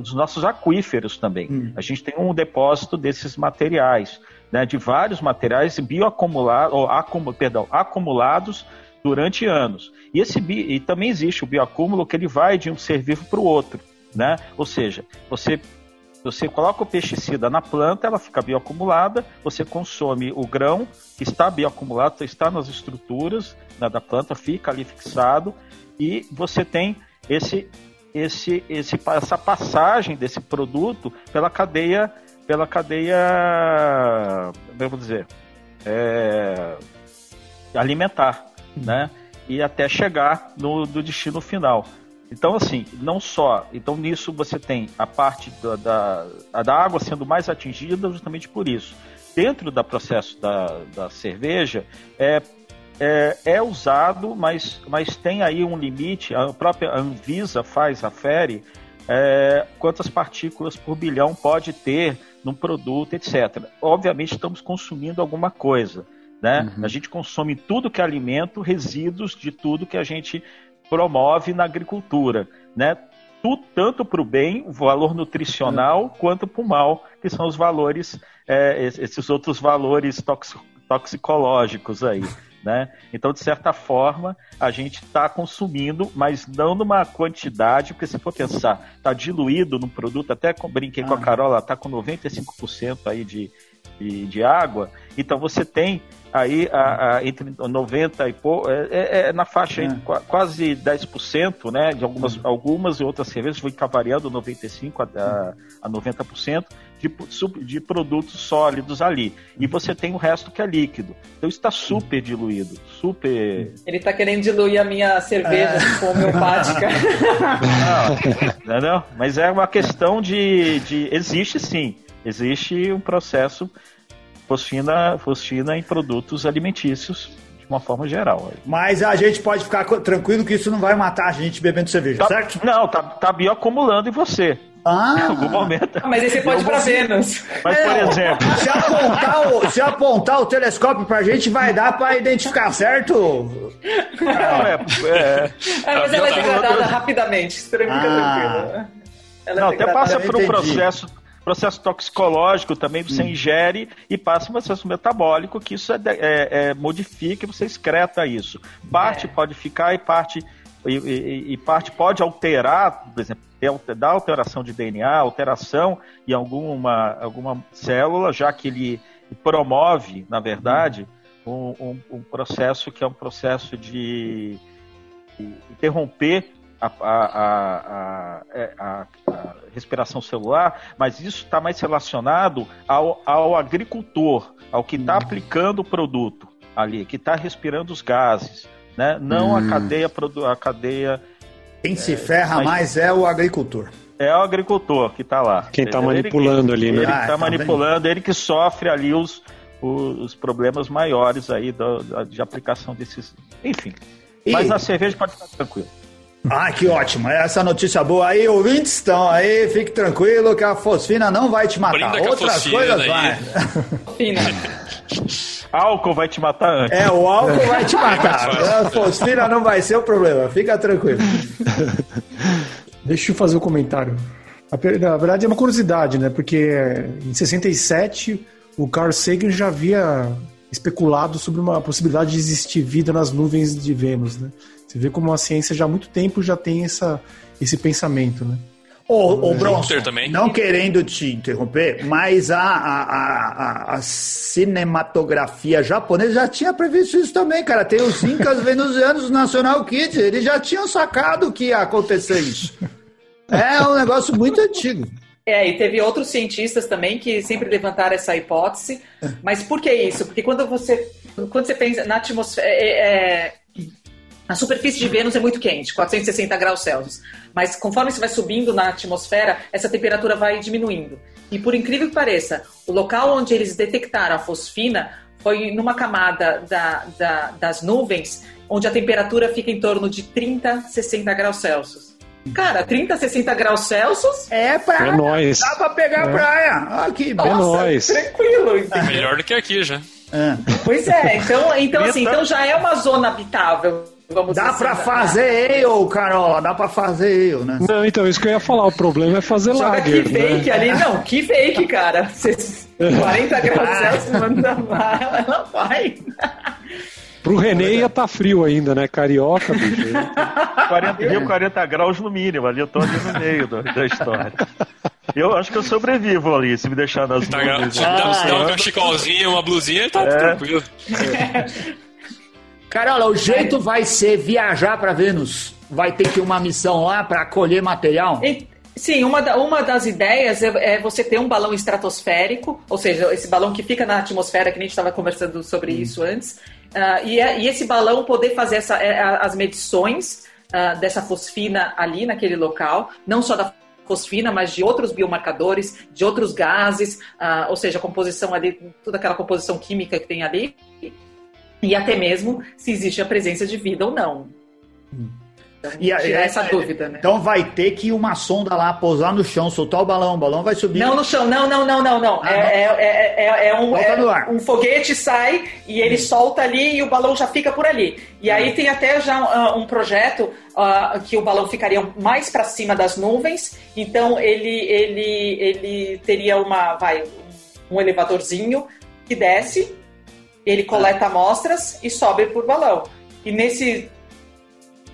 dos nossos aquíferos também. Hum. A gente tem um depósito desses materiais, né, de vários materiais bioacumulados, ou acum, perdão, acumulados durante anos. E, esse, e também existe o bioacúmulo que ele vai de um ser vivo para o outro. Né? Ou seja, você você coloca o pesticida na planta, ela fica bioacumulada, você consome o grão que está bioacumulado, está nas estruturas né, da planta, fica ali fixado, e você tem esse, esse, esse, essa passagem desse produto pela cadeia, pela cadeia, eu vou dizer, é, alimentar, né? E até chegar no, no destino final. Então, assim, não só. Então, nisso você tem a parte da, da, da água sendo mais atingida justamente por isso. Dentro do processo da, da cerveja, é, é, é, usado, mas, mas tem aí um limite. A própria Anvisa faz, afere, é, quantas partículas por bilhão pode ter num produto, etc. Obviamente, estamos consumindo alguma coisa. Né? Uhum. A gente consome tudo que é alimento, resíduos de tudo que a gente promove na agricultura, né? tanto para o bem, o valor nutricional, quanto para o mal, que são os valores, é, esses outros valores toxicológicos aí. Né? Então, de certa forma, a gente está consumindo, mas não numa quantidade, porque se for pensar, está diluído no produto, até brinquei ah. com a ah. Carola, está com 95% aí de, de, de água, então você tem aí a, a, entre 90 e pouco, é, é, é na faixa é. quase 10%, né? De algumas, uhum. algumas e outras cervejas, ficar variando 95% a, a 90% de, de produtos sólidos ali. E uhum. você tem o resto que é líquido. Então está super diluído, super. Ele está querendo diluir a minha cerveja é. homeopática. Não, não, mas é uma questão de, de. Existe sim. Existe um processo fosfina, fosfina em produtos alimentícios de uma forma geral. Mas a gente pode ficar tranquilo que isso não vai matar a gente bebendo cerveja, tá, certo? Não, tá, tá bioacumulando em você. Ah, em algum momento. Ah, mas aí você pode ir pra Vênus. Mas, por é, exemplo. Se apontar, o, se apontar o telescópio pra gente, vai dar pra identificar, certo? Não, é. é, é mas ela é degradada rapidamente. Tranquilo, ah. tranquilo. Ela não, até passa por um processo processo toxicológico também você hum. ingere e passa um processo metabólico que isso é, é, é modifica e você excreta isso. Parte é. pode ficar e parte e, e, e, parte pode alterar, por exemplo, da alteração de DNA, alteração em alguma, alguma célula, já que ele promove, na verdade, um, um, um processo que é um processo de interromper a, a, é, a, a, respiração celular, mas isso está mais relacionado ao, ao agricultor, ao que está hum. aplicando o produto ali, que está respirando os gases, né? não hum. a cadeia a cadeia. Quem é, se ferra mas... mais é o agricultor. É o agricultor que está lá. Quem está manipulando ele, ali, né? Ele está ah, tá manipulando, ele que sofre ali os, os problemas maiores aí do, de aplicação desses. Enfim. E... Mas na cerveja pode ficar tranquilo. Ah, que ótimo. Essa notícia boa aí, ouvintes estão aí, fique tranquilo que a fosfina não vai te matar. Outras coisas aí. vai. Álcool vai te matar antes. É, o álcool vai te matar. A fosfina não vai ser o problema, fica tranquilo. Deixa eu fazer um comentário. Na verdade é uma curiosidade, né? Porque em 67 o Carl Sagan já havia especulado sobre uma possibilidade de existir vida nas nuvens de Vênus, né? Você vê como a ciência já há muito tempo já tem essa, esse pensamento, né? Ô, ô Bronson, também. não querendo te interromper, mas a, a, a, a- a cinematografia japonesa já tinha previsto isso também, cara. Tem os Incas venusianos do National Kid, eles já tinham sacado que ia acontecer isso. É um negócio muito antigo. É, e teve outros cientistas também que sempre levantaram essa hipótese. Mas por que isso? Porque quando você, quando você pensa na atmosfera. é- é- a superfície de Vênus é muito quente, 460 graus Celsius. Mas conforme você vai subindo na atmosfera, essa temperatura vai diminuindo. E por incrível que pareça, o local onde eles detectaram a fosfina foi numa camada da- da- das nuvens, onde a temperatura fica em torno de 30, 60 graus Celsius. Cara, 30, 60 graus Celsius É praia. É nóis. Dá pra pegar a praia. Aqui, É Nossa, nóis. Tranquilo, entendeu? Melhor do que aqui já. Pois é, então, então assim, então já é uma zona habitável, vamos Dá pra assim, fazer ale, Carola, dá pra fazer ale, né? Não, então, isso que eu ia falar. O problema é fazer Joga lager, que fake né? ali, não, que fake, cara. Cês- 40 graus Celsius, manda ela vai. Pro René ia tá frio ainda, né? Carioca, bicho. 40, Rio 40 graus no mínimo, ali eu tô ali no meio do- da história. Eu acho que eu sobrevivo ali, se me deixar nas Tá, nuvens. dá é. um cachecolzinho, uma blusinha e tá É. tranquilo. Carola, o jeito vai ser viajar pra Vênus. Vai ter que ir uma missão lá pra colher material. E- Sim, uma, da- uma das ideias é, é você ter um balão estratosférico, ou seja, esse balão que fica na atmosfera, que a gente estava conversando sobre isso antes, ah, e, é- e esse balão poder fazer essa, é, as medições ah, dessa fosfina ali naquele local, não só da fosfina, mas de outros biomarcadores, de outros gases, ah, ou seja, a composição ali, toda aquela composição química que tem ali, e até mesmo se existe a presença de vida ou não. Então, E a- tirar é- essa dúvida, né? Então vai ter que uma sonda lá, pousar no chão, soltar o balão, o balão vai subir. Não no chão, não, não, não, não, não. Ah, é, é, é, é- é um, é- ar. um foguete sai e ele solta ali e o balão já fica por ali. E aí tem até já ah, um projeto ah, que o balão ficaria mais para cima das nuvens. Então ele, ele, ele teria uma, vai, um elevadorzinho que desce, ele coleta amostras e sobe por balão. E nesse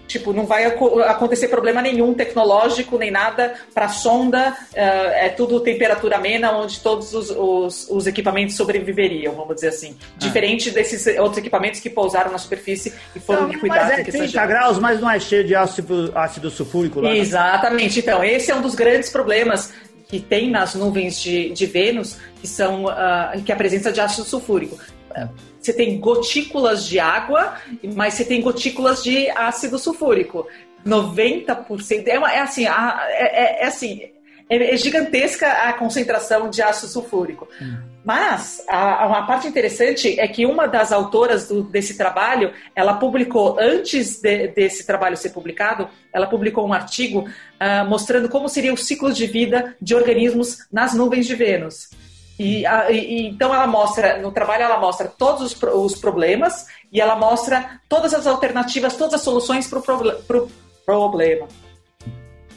Tipo, não vai aco- acontecer problema nenhum tecnológico, nem nada para sonda. eh, é tudo temperatura amena, onde todos os, os- os equipamentos sobreviveriam, vamos dizer assim. Diferente desses outros equipamentos que pousaram na superfície e foram liquidados mas é em questão 30 de... graus, mas não é cheio de ácido, ácido sulfúrico lá. né? Exatamente. Então, esse é um dos grandes problemas que tem nas nuvens de, de Vênus, que são ah, que é a presença de ácido sulfúrico. Você tem gotículas de água, mas você tem gotículas de ácido sulfúrico. 90% é, uma, é assim, a- é, é- é assim, é, é gigantesca a concentração de ácido sulfúrico. Mas a, uma parte interessante é que uma das autoras do- desse trabalho, ela publicou antes de- desse trabalho ser publicado, ela publicou um artigo ah, mostrando como seria o ciclo de vida de organismos nas nuvens de Vênus. E, a- e- então ela mostra, no trabalho ela mostra todos os, pro- os problemas e ela mostra todas as alternativas, todas as soluções para o problema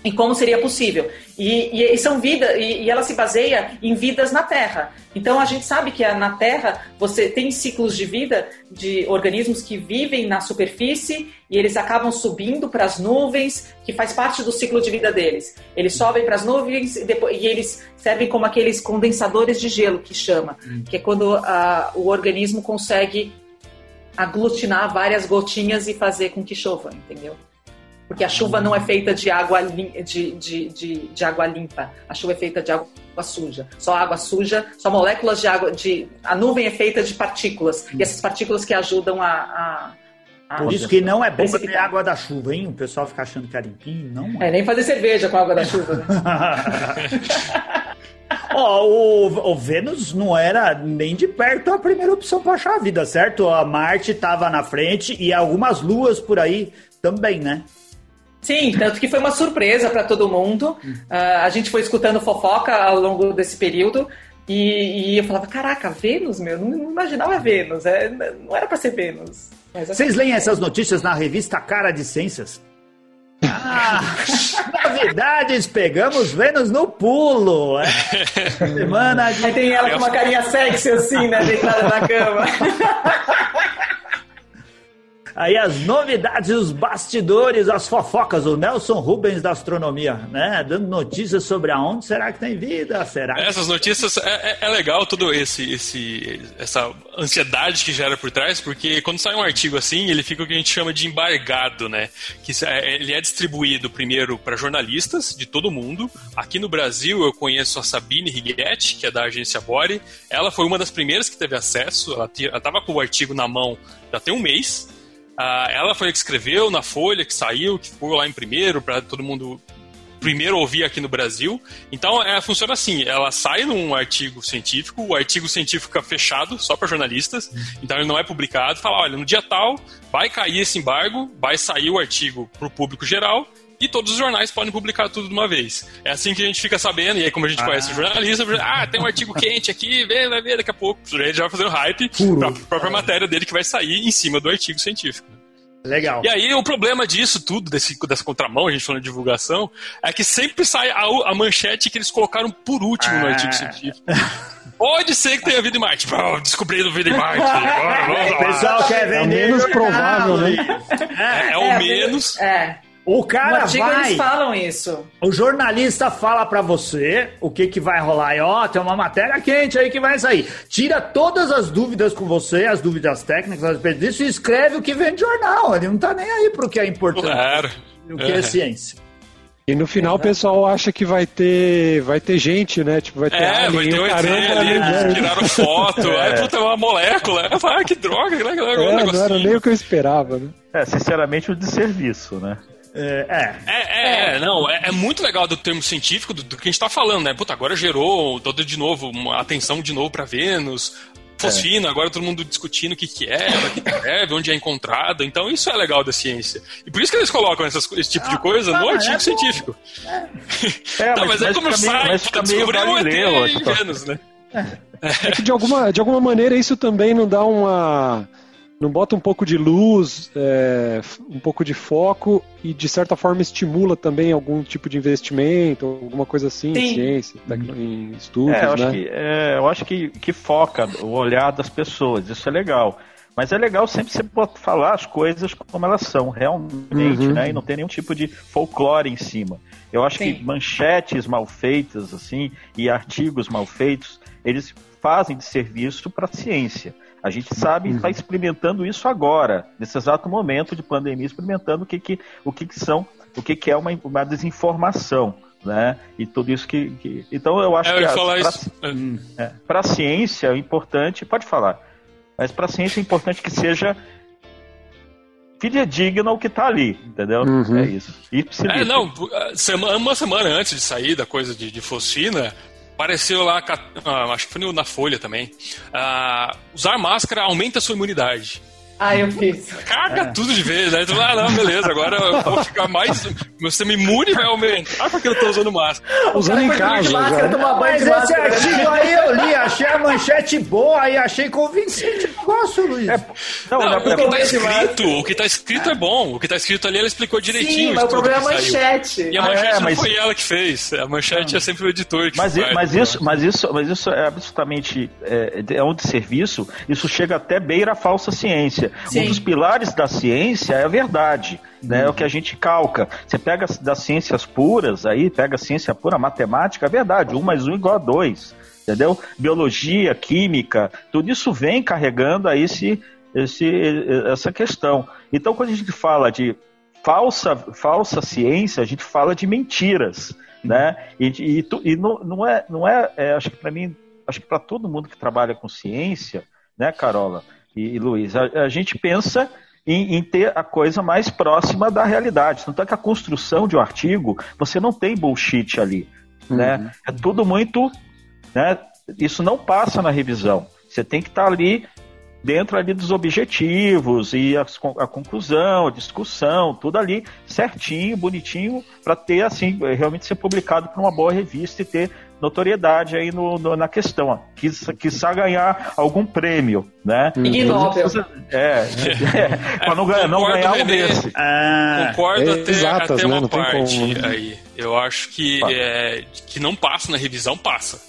e como seria possível. E, e- e são vida e, e ela se baseia em vidas na Terra. Então a gente sabe que a- na Terra você tem ciclos de vida de organismos que vivem na superfície e eles acabam subindo para as nuvens, que faz parte do ciclo de vida deles. Eles sobem para as nuvens e, depois, e eles servem como aqueles condensadores de gelo que chama, que é quando ah, o organismo consegue aglutinar várias gotinhas e fazer com que chova, entendeu? Porque a chuva não é feita de água, de, de, de, de água limpa. A chuva é feita de água suja. Só água suja, só moléculas de água. De, a nuvem é feita de partículas. E essas partículas que ajudam a. a, Por isso que não é bom beber água da chuva, hein? O pessoal fica achando que é limpinho. Não é. É, nem fazer cerveja com a água da chuva, né? Ó, o, o Vênus não era nem de perto a primeira opção para achar a vida, certo? A Marte estava na frente e algumas luas por aí também, né? Sim, tanto que foi uma surpresa para todo mundo. Ah, a gente foi escutando fofoca ao longo desse período. E, e eu falava, caraca, Vênus, meu, não, não imaginava Vênus, é, não era para ser Vênus. Vocês leem essas notícias na revista Cara de Ciências? Ah, novidades, pegamos Vênus no pulo. É. Semana de... Aí tem ela com uma carinha sexy assim, né, deitada na cama. Aí as novidades, os bastidores, as fofocas, o Nelson Rubens da astronomia, né? Dando notícias sobre aonde será que tem vida, será? Essas notícias é, é, é legal todo esse, esse essa ansiedade que gera por trás, porque quando sai um artigo assim, ele fica o que a gente chama de embargado, né? Que é, ele é distribuído primeiro para jornalistas de todo mundo. Aqui no Brasil eu conheço a Sabine Righetti, que é da agência Bore. Ela foi uma das primeiras que teve acesso. Ela estava com o artigo na mão já tem um mês. Uh, ela foi a que escreveu na Folha, que saiu, que ficou lá em primeiro, para todo mundo primeiro ouvir aqui no Brasil. Então, é, funciona assim: ela sai num artigo científico, o artigo científico fica fechado só para jornalistas, então ele não é publicado. Fala: olha, no dia tal vai cair esse embargo, vai sair o artigo para o público geral. E todos os jornais podem publicar tudo de uma vez. É assim que a gente fica sabendo, e aí, como a gente ah. conhece jornalista, ah, tem um artigo quente aqui, vem, vai ver daqui a pouco. Ele já vai fazendo hype para a própria matéria dele que vai sair em cima do artigo científico. Legal. E aí o problema disso tudo, desse, dessa contramão, a gente falando de divulgação, é que sempre sai a, a manchete que eles colocaram por último ah. no artigo científico. Pode ser que tenha vida em Marte. Oh, descobrindo vida em Marte. Agora, o pessoal quer vender. É menos provável, né? É, é, o é, menos. É. O cara no vai. Eles falam isso. O jornalista fala para você o que que vai rolar. E ó, tem uma matéria quente aí que vai sair. Tira todas as dúvidas com você, as dúvidas técnicas, as disso, e escreve o que vem de jornal. Ele não tá nem aí pro que é importante. Claro. O que é, é ciência. E no final o pessoal acha que vai ter, vai ter gente, né? Tipo, vai ter é, alien, vai ter um caramba, ali, né? tiraram foto, é. aí puta, é uma molécula. Ah, que droga, que legal, é, um não era nem o que eu esperava, né? É, sinceramente, o de serviço, né? É, é. É, é, não, é, é, muito legal do termo científico do, do que a gente está falando, né? Puta, agora gerou todo de novo, uma atenção de novo para Vênus, fosfina, é. agora todo mundo discutindo o que, que é, o que, serve, onde é encontrado. Então isso é legal da ciência. E por isso que eles colocam essas, esse tipo ah, de coisa no artigo é científico. É, não, mas, mas, é como sai, descobriu o ET Vênus, né? É que de alguma, de alguma maneira isso também não dá uma não bota um pouco de luz, é, um pouco de foco e de certa forma estimula também algum tipo de investimento, alguma coisa assim Sim. em ciência, em estudos, é, eu acho né? Que, é, eu acho que, que foca o olhar das pessoas, isso é legal. Mas é legal sempre você falar as coisas como elas são, realmente, uhum. né? E não ter nenhum tipo de folclore em cima. Eu acho Sim. que manchetes mal feitas, assim, e artigos mal feitos, eles fazem de serviço para a ciência. A gente sabe, está uhum. experimentando isso agora, nesse exato momento de pandemia, experimentando o que, que, o que, que são, o que, que é uma, uma desinformação. Né? E tudo isso que. que... Então eu acho é, eu que para a é, ciência é importante, pode falar, mas para a ciência é importante que seja fidedigno o que está ali, entendeu? Uhum. É isso. É, não, uma semana antes de sair da coisa de, de focina, Apareceu lá, ah, acho que foi na Folha também. Ah, usar máscara aumenta a sua imunidade. Ah, eu fiz. Caga é. tudo de vez. Aí tu ah, não, beleza, agora eu vou ficar mais. Meu sistema imune vai aumentar porque eu tô usando máscara. Usando em casa. Máscara, tomar banho Mas esse máscara. artigo aí eu li, achei a manchete boa aí, achei convincente o negócio, Luiz. É, não, não, o que tá escrito, o que tá escrito é bom. O que tá escrito ali, ela explicou direitinho. Sim, mas o problema é a manchete. E a manchete é, mas... não foi ela que fez. A manchete é sempre o editor que mas, faz. Mas isso, mas, isso, mas isso é absolutamente. É, é um desserviço. Isso chega até beira a falsa ciência. Sim. Um dos pilares da ciência é a verdade. Né, é o que a gente calca. Você pega das ciências puras, aí pega a ciência pura, matemática, é verdade, um mais um igual a dois, entendeu? Biologia, química, tudo isso vem carregando aí esse, esse, essa questão. Então, quando a gente fala de falsa, falsa ciência, a gente fala de mentiras, né? E, e, e não, não é, não é, é acho que para mim, acho que para todo mundo que trabalha com ciência, né, Carola? E, e Luiz, a, a, gente pensa em, em, ter a coisa mais próxima da realidade. Tanto é que a construção de um artigo, você não tem bullshit ali. Né? Uhum. Né? É tudo muito. Né? Isso não passa na revisão. Você tem que estar tá ali dentro ali dos objetivos e a, a conclusão, a discussão, tudo ali certinho, bonitinho, para ter assim realmente ser publicado por uma boa revista e ter notoriedade aí no, no na questão. Ó. Quis, quiçá ganhar algum prêmio, né? Ig Nobel. É, é, para não, ganhar, não ganhar um desse. Ah, concordo até, exatas, até uma né? parte como... aí. Eu acho que, é, que não passa na revisão, passa.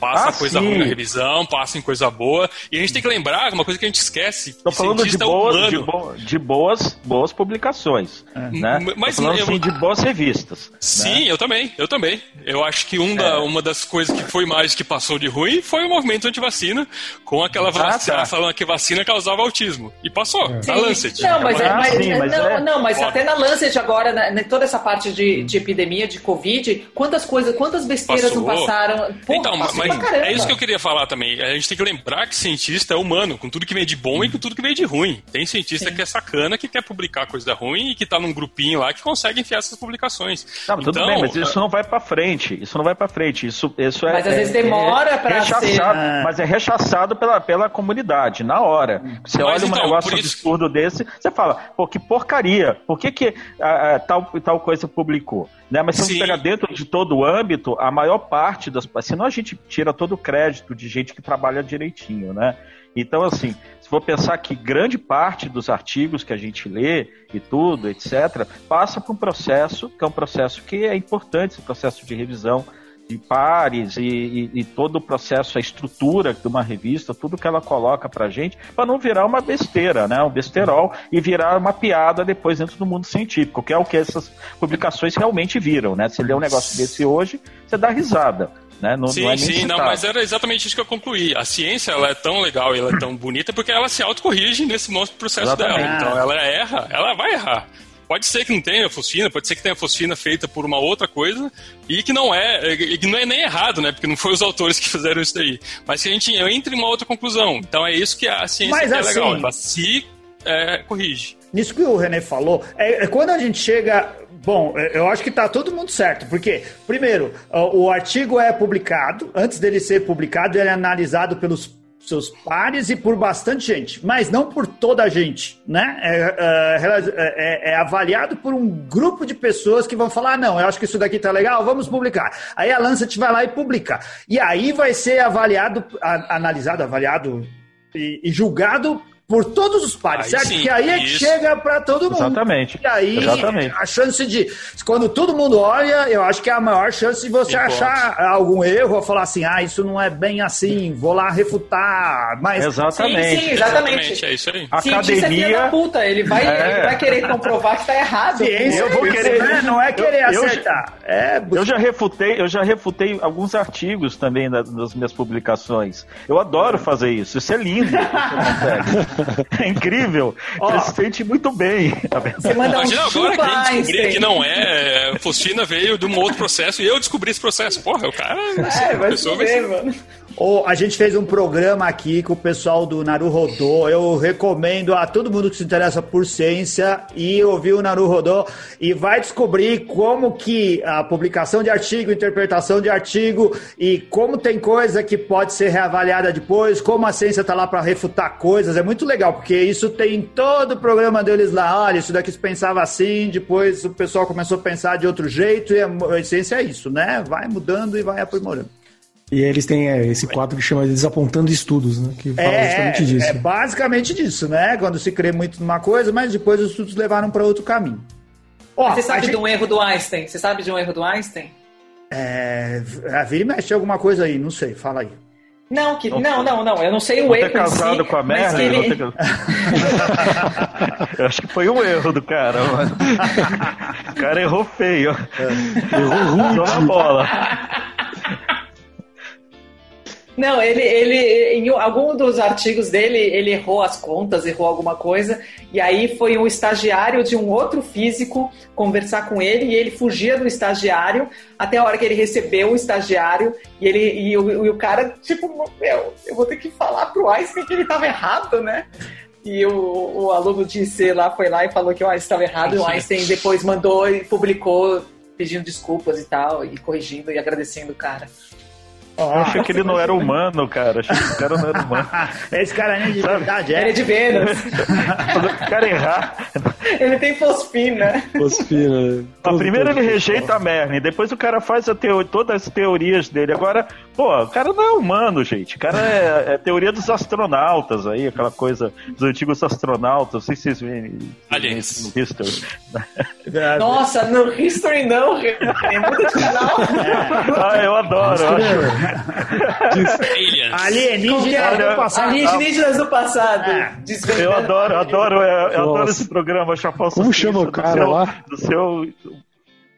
Passa ah, coisa sim. ruim na revisão, passa em coisa boa. E a gente tem que lembrar uma coisa que a gente esquece. Estou falando de boas, é de, bo de, boas, boas publicações. É. Né? Mas Tô falando eu... Assim, de boas revistas. Sim, né? eu também, eu também. Eu acho que um é. da, uma das coisas que foi mais que passou de ruim foi o movimento anti-vacina, com aquela ah, vacina, tá. falando que vacina causava autismo. E passou, é. na Lancet. Não, mas, é, mas, sim, mas não, não, mas até na Lancet agora, né, toda essa parte de, de epidemia, de Covid, quantas coisas, quantas besteiras passou. não passaram? Porra, então, mas é isso que eu queria falar também. A gente tem que lembrar que cientista é humano, com tudo que vem de bom e com tudo que vem de ruim. Tem cientista Sim. que é sacana, que quer publicar coisa ruim e que tá num grupinho lá que consegue enfiar essas publicações. Não, então, tudo bem, mas isso não vai para frente. Isso não vai para frente. Isso, isso é. Mas às vezes demora é, para ser. Mas é rechaçado pela, pela comunidade, na hora. Você mas, olha então, um negócio absurdo desse, você fala, pô, que porcaria. Por que, que a, a, tal, tal coisa publicou? Né? Mas se você pegar dentro de todo o âmbito, a maior parte das. Senão a gente tira todo o crédito de gente que trabalha direitinho, né? Então, assim, se for pensar que grande parte dos artigos que a gente lê e tudo, etc., passa por um processo, que é um processo que é importante, esse processo de revisão de pares e, e, e, todo o processo, a estrutura de uma revista, tudo que ela coloca pra gente, para não virar uma besteira, né? Um besterol e virar uma piada depois dentro do mundo científico, que é o que essas publicações realmente viram, né? Você lê um negócio desse hoje, você dá risada. Né? Não, sim, não é sim, não, mas era exatamente isso que eu concluí. A ciência ela é tão legal e ela é tão bonita porque ela se autocorrige nesse nosso processo exatamente. dela. Então ela erra, ela vai errar. Pode ser que não tenha fosfina, pode ser que tenha fosfina feita por uma outra coisa e que não é, que não é nem errado, né? Porque não foi os autores que fizeram isso daí. Mas que a gente entre em uma outra conclusão. Então é isso que a ciência Mas, é assim, legal, ela se é, corrige. Nisso que o René falou, é, é, quando a gente chega. Bom, é, eu acho que está todo mundo certo, porque, primeiro, o artigo é publicado, antes dele ser publicado, ele é analisado pelos seus pares e por bastante gente, mas não por toda a gente, né? É, é, é, é, avaliado por um grupo de pessoas que vão falar, ah, não, eu acho que isso daqui tá legal, vamos publicar. Aí a Lancet vai lá e publica. E aí vai ser avaliado, analisado, avaliado e, e julgado por todos os pares, aí certo? Sim, que aí é que chega para todo mundo. Exatamente. E aí Exatamente. a chance de. Quando todo mundo olha, eu acho que é a maior chance de você achar algum erro ou falar assim, ah, isso não é bem assim, vou lá refutar. Mas... Exatamente. Sim, sim exatamente. É isso aí. Academia. É puta, ele vai, é. ele vai querer comprovar que tá errado. Ciência, eu vou querer, né? não é querer eu, acertar. Eu, é... eu já refutei, eu já refutei alguns artigos também das minhas publicações. Eu adoro fazer isso. Isso é lindo. é incrível. Oh. Ele se sente muito bem. Tá Você manda Imagina um agora quem descobrir que não é, é. Fosfina veio de um outro processo e eu descobri esse processo. Porra, o cara. É, vai ser, mano. Oh, a gente fez um programa aqui com o pessoal do Naruhodô. Eu recomendo a todo mundo que se interessa por ciência e ouvir o Naruhodô e vai descobrir como que a publicação de artigo, interpretação de artigo e como tem coisa que pode ser reavaliada depois, como a ciência está lá para refutar coisas. É muito legal, porque isso tem todo o programa deles lá. Olha, isso daqui se pensava assim, depois o pessoal começou a pensar de outro jeito e a ciência é isso, né? Vai mudando e vai aprimorando. E eles têm é, esse quadro que chama de Desapontando Estudos, né? Que fala é, justamente disso. É basicamente disso, né? Quando se crê muito numa coisa, mas depois os estudos levaram para outro caminho. Ó, Você sabe gente... de um erro do Einstein? Você sabe de um erro do Einstein? É, a vira e mexe alguma coisa aí, não sei, fala aí. Não, que, não, não, não, eu não sei o erro. Ter casado si, com a merda, ele... ter... eu acho que foi um erro do cara, mano. O cara errou feio. É. Errou ruim. na bola. Não, ele, ele, em algum dos artigos dele, ele errou as contas, errou alguma coisa, e aí foi um estagiário de um outro físico conversar com ele, e ele fugia do estagiário até a hora que ele recebeu o estagiário, e, ele, e, o, e o cara, tipo, meu, eu vou ter que falar pro Einstein que ele estava errado, né? E o, o aluno C lá foi lá e falou que o Einstein estava errado, e o Einstein depois mandou e publicou pedindo desculpas e tal, e corrigindo e agradecendo o cara. Eu achei que ele não era humano, cara. Achei que o cara não era humano. Esse cara nem de verdade Ele é é. de Vênus. o cara errar. Ele tem fosfina. Fosfina. Ah, Todo- primeiro todo- ele rejeita a Merlin, depois o cara faz a teo- todas as teorias dele. Agora, pô, o cara não é humano, gente. O cara é, é teoria dos astronautas aí, aquela coisa dos antigos astronautas. Não sei se vocês veem Aliens. no History. Nossa, no History não. Muda de canal. Ah, eu adoro. Eu acho, Aliens. Alienígena Olha, do passado. Alienígenas do passado. É. Eu adoro, eu adoro, eu, eu adoro esse programa, Chapéu Como chama o do cara seu- lá? Do seu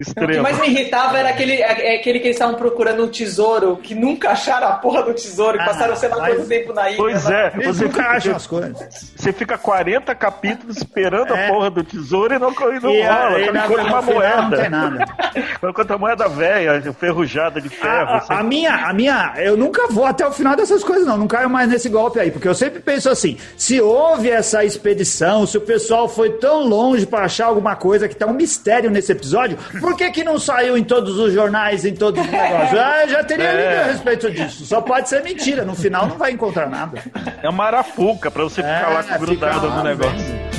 O que extremo. mais me irritava era aquele, é- é aquele que eles estavam procurando um tesouro, que nunca acharam a porra do tesouro, que Ah, passaram sei lá mas- quanto tempo na ilha. Pois lá. é, Eles você nunca fica, acham as coisas. você fica 40 capítulos esperando É. a porra do tesouro e não, e não E, rola. aí, Quando encontra uma moeda. Não tem nada. Quando encontra uma moeda velha, ferrujada de ferro. A, assim. a- a minha, a minha, eu nunca vou até o final dessas coisas, não. Não caio mais nesse golpe aí, porque eu sempre penso assim: se houve essa expedição, se o pessoal foi tão longe pra achar alguma coisa que tá um mistério nesse episódio, por que que não saiu em todos os jornais, em todos os negócios? Ah, eu já teria É. lido a respeito disso. Só pode ser mentira. No final não vai encontrar nada. É uma arapuca pra você ficar lá É, grudado lá, no negócio. vendo.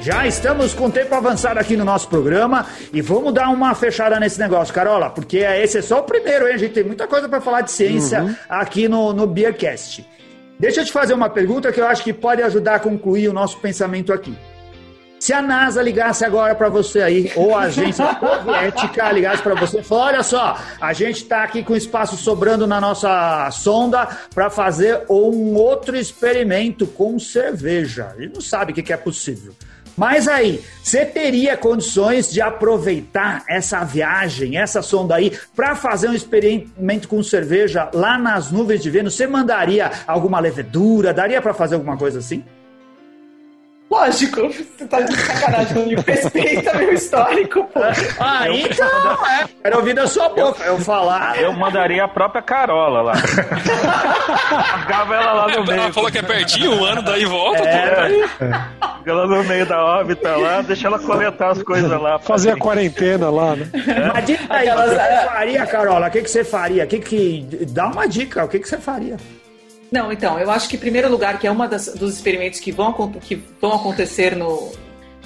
Já estamos com o tempo avançado aqui no nosso programa e vamos dar uma fechada nesse negócio, Carola, porque esse é só o primeiro, hein? A gente tem muita coisa para falar de ciência aqui no, no Beercast. Deixa eu te fazer uma pergunta que eu acho que pode ajudar a concluir o nosso pensamento aqui. Se a NASA ligasse agora para você aí, ou a agência soviética ligasse para você e falou: olha só, a gente está aqui com espaço sobrando na nossa sonda para fazer um outro experimento com cerveja. Ele não sabe o que que é possível. Mas aí, você teria condições de aproveitar essa viagem, essa sonda aí, para fazer um experimento com cerveja lá nas nuvens de Vênus? Você mandaria alguma levedura? Daria para fazer alguma coisa assim? Lógico, você tá de sacanagem comigo. Respeita meu histórico, pô. Ah, então, é. Quero ouvir da sua boca eu falar. Eu mandaria a própria Carola lá. Largava ela lá no meio. Ela falou que é pertinho, um ano, daí volta. É. lá no meio da órbita lá, deixa ela coletar as coisas lá. Fazer a quarentena lá, né? Uma dica aí, o que você faria, Carola? O que, que você faria? O que que... Dá uma dica, o que, que você faria? Não, então, eu acho que em primeiro lugar, que é uma dos experimentos que vão, que vão acontecer no.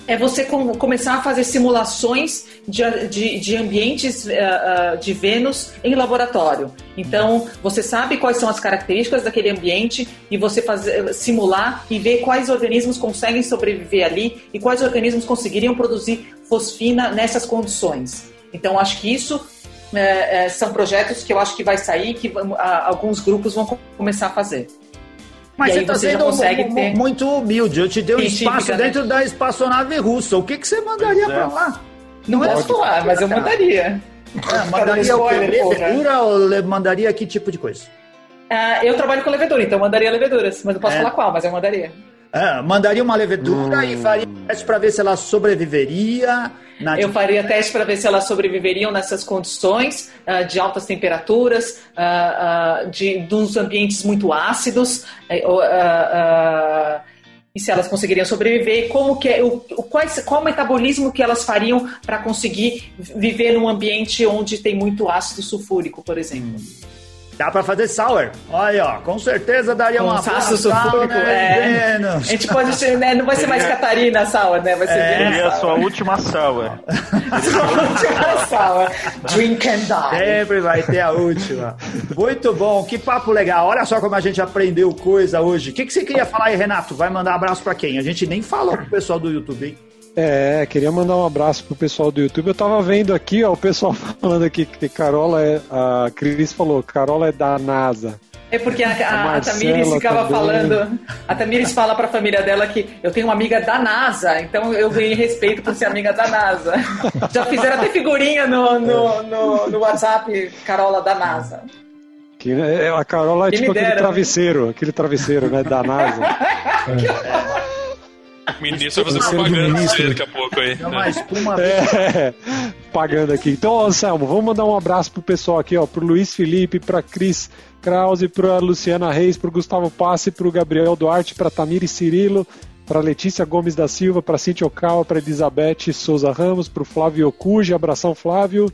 É você com- começar a fazer simulações de, de, de ambientes ah, de Vênus em laboratório. Então, você sabe quais são as características daquele ambiente e você fazer, simular e ver quais organismos conseguem sobreviver ali e quais organismos conseguiriam produzir fosfina nessas condições. Então, acho que isso é, é, são projetos que eu acho que vai sair, que vamos- a- alguns grupos vão co- começar a fazer. Mas E você está sendo consegue ter- muito humilde. Eu te dei um espaço né? dentro da espaçonave russa. O que, que você mandaria é. pra lá? Não é posso falar, mas eu mandaria. Ah, mandaria o quê? spoiler, porra. Levedura ou le- mandaria que tipo de coisa? Ah, eu trabalho com levedura, então eu mandaria leveduras. Mas não posso É. falar qual, mas eu mandaria. Ah, mandaria uma levedura e faria teste para ver se ela sobreviveria. Na Eu faria teste para ver se elas sobreviveriam nessas condições ah, de altas temperaturas, ah, ah, de, de uns ambientes muito ácidos, eh, e se elas conseguiriam sobreviver, como que é, o, o- quais, qual o metabolismo que elas fariam para conseguir viver num ambiente onde tem muito ácido sulfúrico, por exemplo. Dá pra fazer sour. Olha, ó, com certeza daria Com uma sour, sulfúrico, né, é. Vênus? A gente pode ser, né, não vai ser mais Catarina Sour, né? Vai ser É. Seria a sua última sour. Última sour. Drink and die. Sempre vai ter a última. Muito bom, que papo legal. Olha só como a gente aprendeu coisa hoje. O que, que você queria falar aí, Renato? Vai mandar abraço pra quem? A gente nem falou pro pessoal do YouTube, hein? É, queria mandar um abraço pro pessoal do YouTube. Eu tava vendo aqui, ó, o pessoal falando aqui que Carola é. A Cris falou, Carola é da NASA. É porque a, a, a Tamires ficava também. falando. A Tamires fala pra família dela que eu tenho uma amiga da NASA, então eu ganhei respeito por ser amiga da NASA. Já fizeram até figurinha no, no, no, no WhatsApp, Carola da NASA. Que, né, a Carola é Quem tipo aquele dera, né? travesseiro, aquele travesseiro, né, da NASA. O ministro vai fazer propaganda ministro. dele daqui a pouco aí. É uma espuma. É, pagando aqui. Então, Anselmo, vamos mandar um abraço pro pessoal aqui, ó, pro Luiz Felipe, pra Cris Krause, pra Luciana Reis, pro Gustavo Passe, pro Gabriel Duarte, pra Tamiri Cirilo, para Letícia Gomes da Silva, para Cintia Okawa, para Elizabeth Souza Ramos, para o Flávio Okuji, abração Flávio,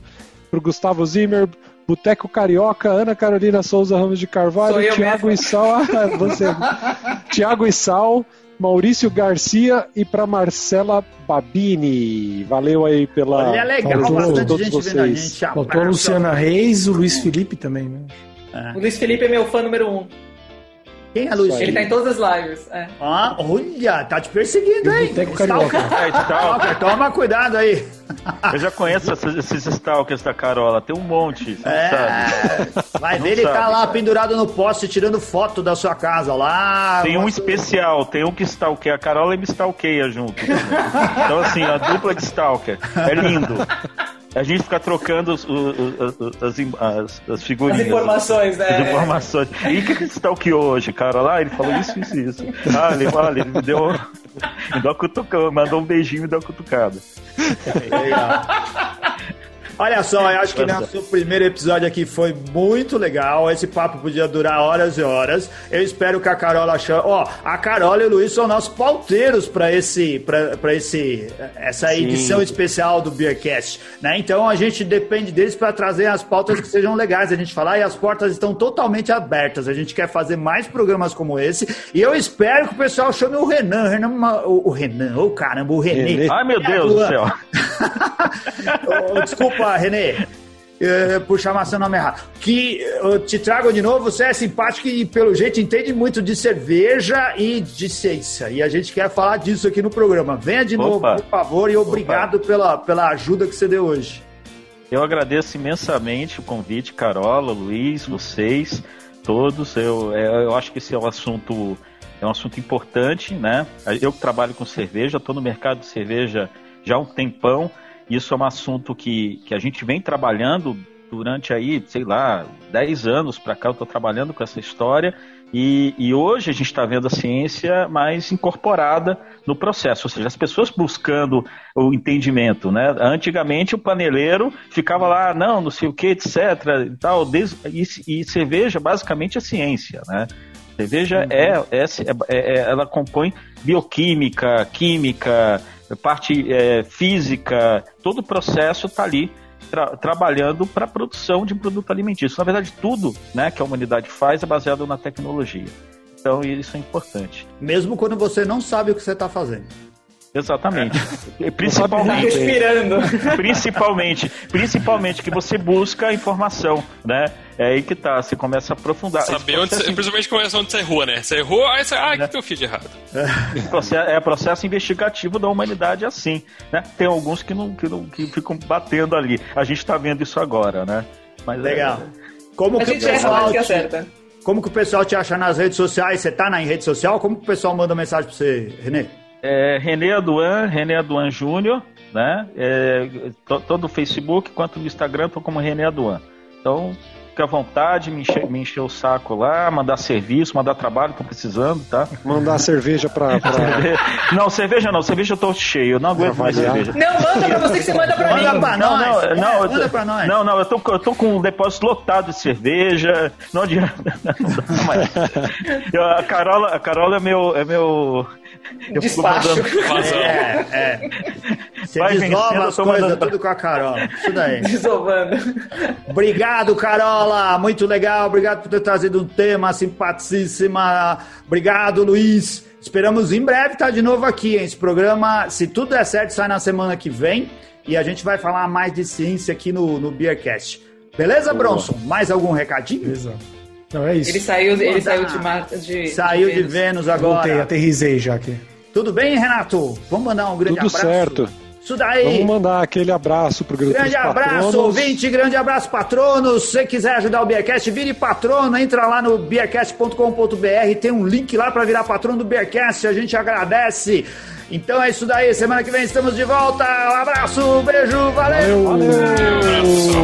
para o Gustavo Zimmer, Boteco Carioca, Ana Carolina Souza Ramos de Carvalho, Tiago e Sal, ah, você, Tiago e Sal, Maurício Garcia e para Marcela Babini. Valeu aí pela. Olha, legal, faltou, bastante todos gente vocês. vendo a gente. Faltou a. Luciana Reis, o Luiz Felipe também, né? O Luiz Felipe é meu fã número um. Quem é Luiz? Ele tá em todas as lives. É. Ah, olha, tá te perseguindo, hein? Boteco Carioca. É, stalker. Stalker, Toma cuidado aí. Eu já conheço esses, esses stalkers da Carola, tem um monte, você não É, sabe. vai ver, ele tá sabe, lá cara. pendurado no poste tirando foto da sua casa lá. Tem um especial, tem um que stalkeia a Carola e me stalkeia junto. Então, assim, a dupla de stalker. É lindo. A gente fica trocando os- os- os- as, as, as figurinhas. As informações, né? As informações. E o que que stalkeou hoje, Carola? Ah, ele falou isso, isso, isso. Ah, ele, olha, ele me deu, me deu uma cutucada, mandou um beijinho e me deu uma cutucada. legal. Olha só, eu acho que nosso primeiro episódio aqui foi muito legal. Esse papo podia durar horas e horas. Eu espero que a Carola chame. Ó, a Carola e o Luiz são nossos pauteiros para esse, pra, pra esse, essa Sim. edição especial do Beercast, né? Então a gente depende deles para trazer as pautas que sejam legais a gente falar e as portas estão totalmente abertas. A gente quer fazer mais programas como esse e eu espero que o pessoal chame o Renan, o Renan, o, o Renan, ô caramba, o René. René. Ai, meu Deus do céu. Desculpa, Renê. eh, por chamar seu nome errado. Que eu te trago de novo, você é simpático e, pelo jeito, entende muito de cerveja e de ciência. E a gente quer falar disso aqui no programa. Venha de novo, Opa. por favor, e obrigado pela, pela ajuda que você deu hoje. Eu agradeço imensamente o convite, Carola, Luiz, vocês, todos. Eu, é, eu acho que esse é um assunto é um assunto importante, né? Eu que trabalho com cerveja, estou no mercado de cerveja já há um tempão. Isso é um assunto que, que a gente vem trabalhando durante aí, sei lá, 10 anos para cá. Eu estou trabalhando com essa história e, e hoje a gente está vendo a ciência mais incorporada no processo, ou seja, as pessoas buscando o entendimento, né? Antigamente o paneleiro ficava lá, não, não sei o que, etc. E, tal, e, e cerveja basicamente é ciência, né? Cerveja é, é, é- é- ela compõe bioquímica, química, parte é, física, todo o processo está ali tra- trabalhando para a produção de produto alimentício. Na verdade, tudo né, que a humanidade faz é baseado na tecnologia. Então, isso é importante. Mesmo quando você não sabe o que você está fazendo. Exatamente. E Tá Principalmente, respirando. principalmente, principalmente que você busca a informação, né? É aí que tá, você começa a aprofundar. Saber onde você, principalmente começa onde você errou, né? Você errou, aí você. Ah, o que, que eu fiz de errado? processo, é processo investigativo da humanidade assim, né? Tem alguns que não, que não que ficam batendo ali. A gente está vendo isso agora, né? Mas é- Legal. Como A que, o gente erra, pessoal mas que te, acerta. como que o pessoal te acha nas redes sociais? Você tá na em rede social? Como que o pessoal manda mensagem para você, Renê? É, René Aduan, René Aduan Júnior, né? É, no Facebook quanto no Instagram, tô como René Aduan. Então, fica à vontade, me encher, me encher o saco lá, mandar serviço, mandar trabalho, tô precisando, tá? Mandar cerveja pra. pra... Não, cerveja não, cerveja eu tô cheio, eu não aguento mais cerveja. Não, manda pra você que você manda pra Manda mim. pra Não, nós. não, É, não, eu manda tô- pra nós. não, não, eu tô, eu tô com um depósito lotado de cerveja. Não adianta. Não dá mais. Eu- a Carola, a Carola é meu, é meu. Eu fico Despacho. Vazão. É, é. Você Vai desova as coisas tudo com a Carola. Isso daí. Desovando. Obrigado, Carola. Muito legal. Obrigado por ter trazido um tema simpaticíssima. Obrigado, Luiz. Esperamos em breve estar de novo aqui. Hein? Esse programa, se tudo der certo, sai na semana que vem. E a gente vai falar mais de ciência aqui no, no Beercast. Beleza, Bronson? Mais algum recadinho? Beleza. Não, é isso. Ele saiu, ele saiu de, de Saiu de Vênus. Vênus Voltei, agora. aterrisei já aqui. Tudo bem, Renato? Vamos mandar um grande Tudo abraço. certo. Isso daí. Vamos mandar aquele abraço pro grupo Grande dos abraço, patronos. ouvinte, grande abraço, patronos. Se você quiser ajudar o Beercast, vire patrono, entra lá no beercast.com.br, tem um link lá para virar patrono do Beercast, a gente agradece. Então é isso daí, semana que vem estamos de volta. Um abraço, beijo, valeu. Valeu. Abraço.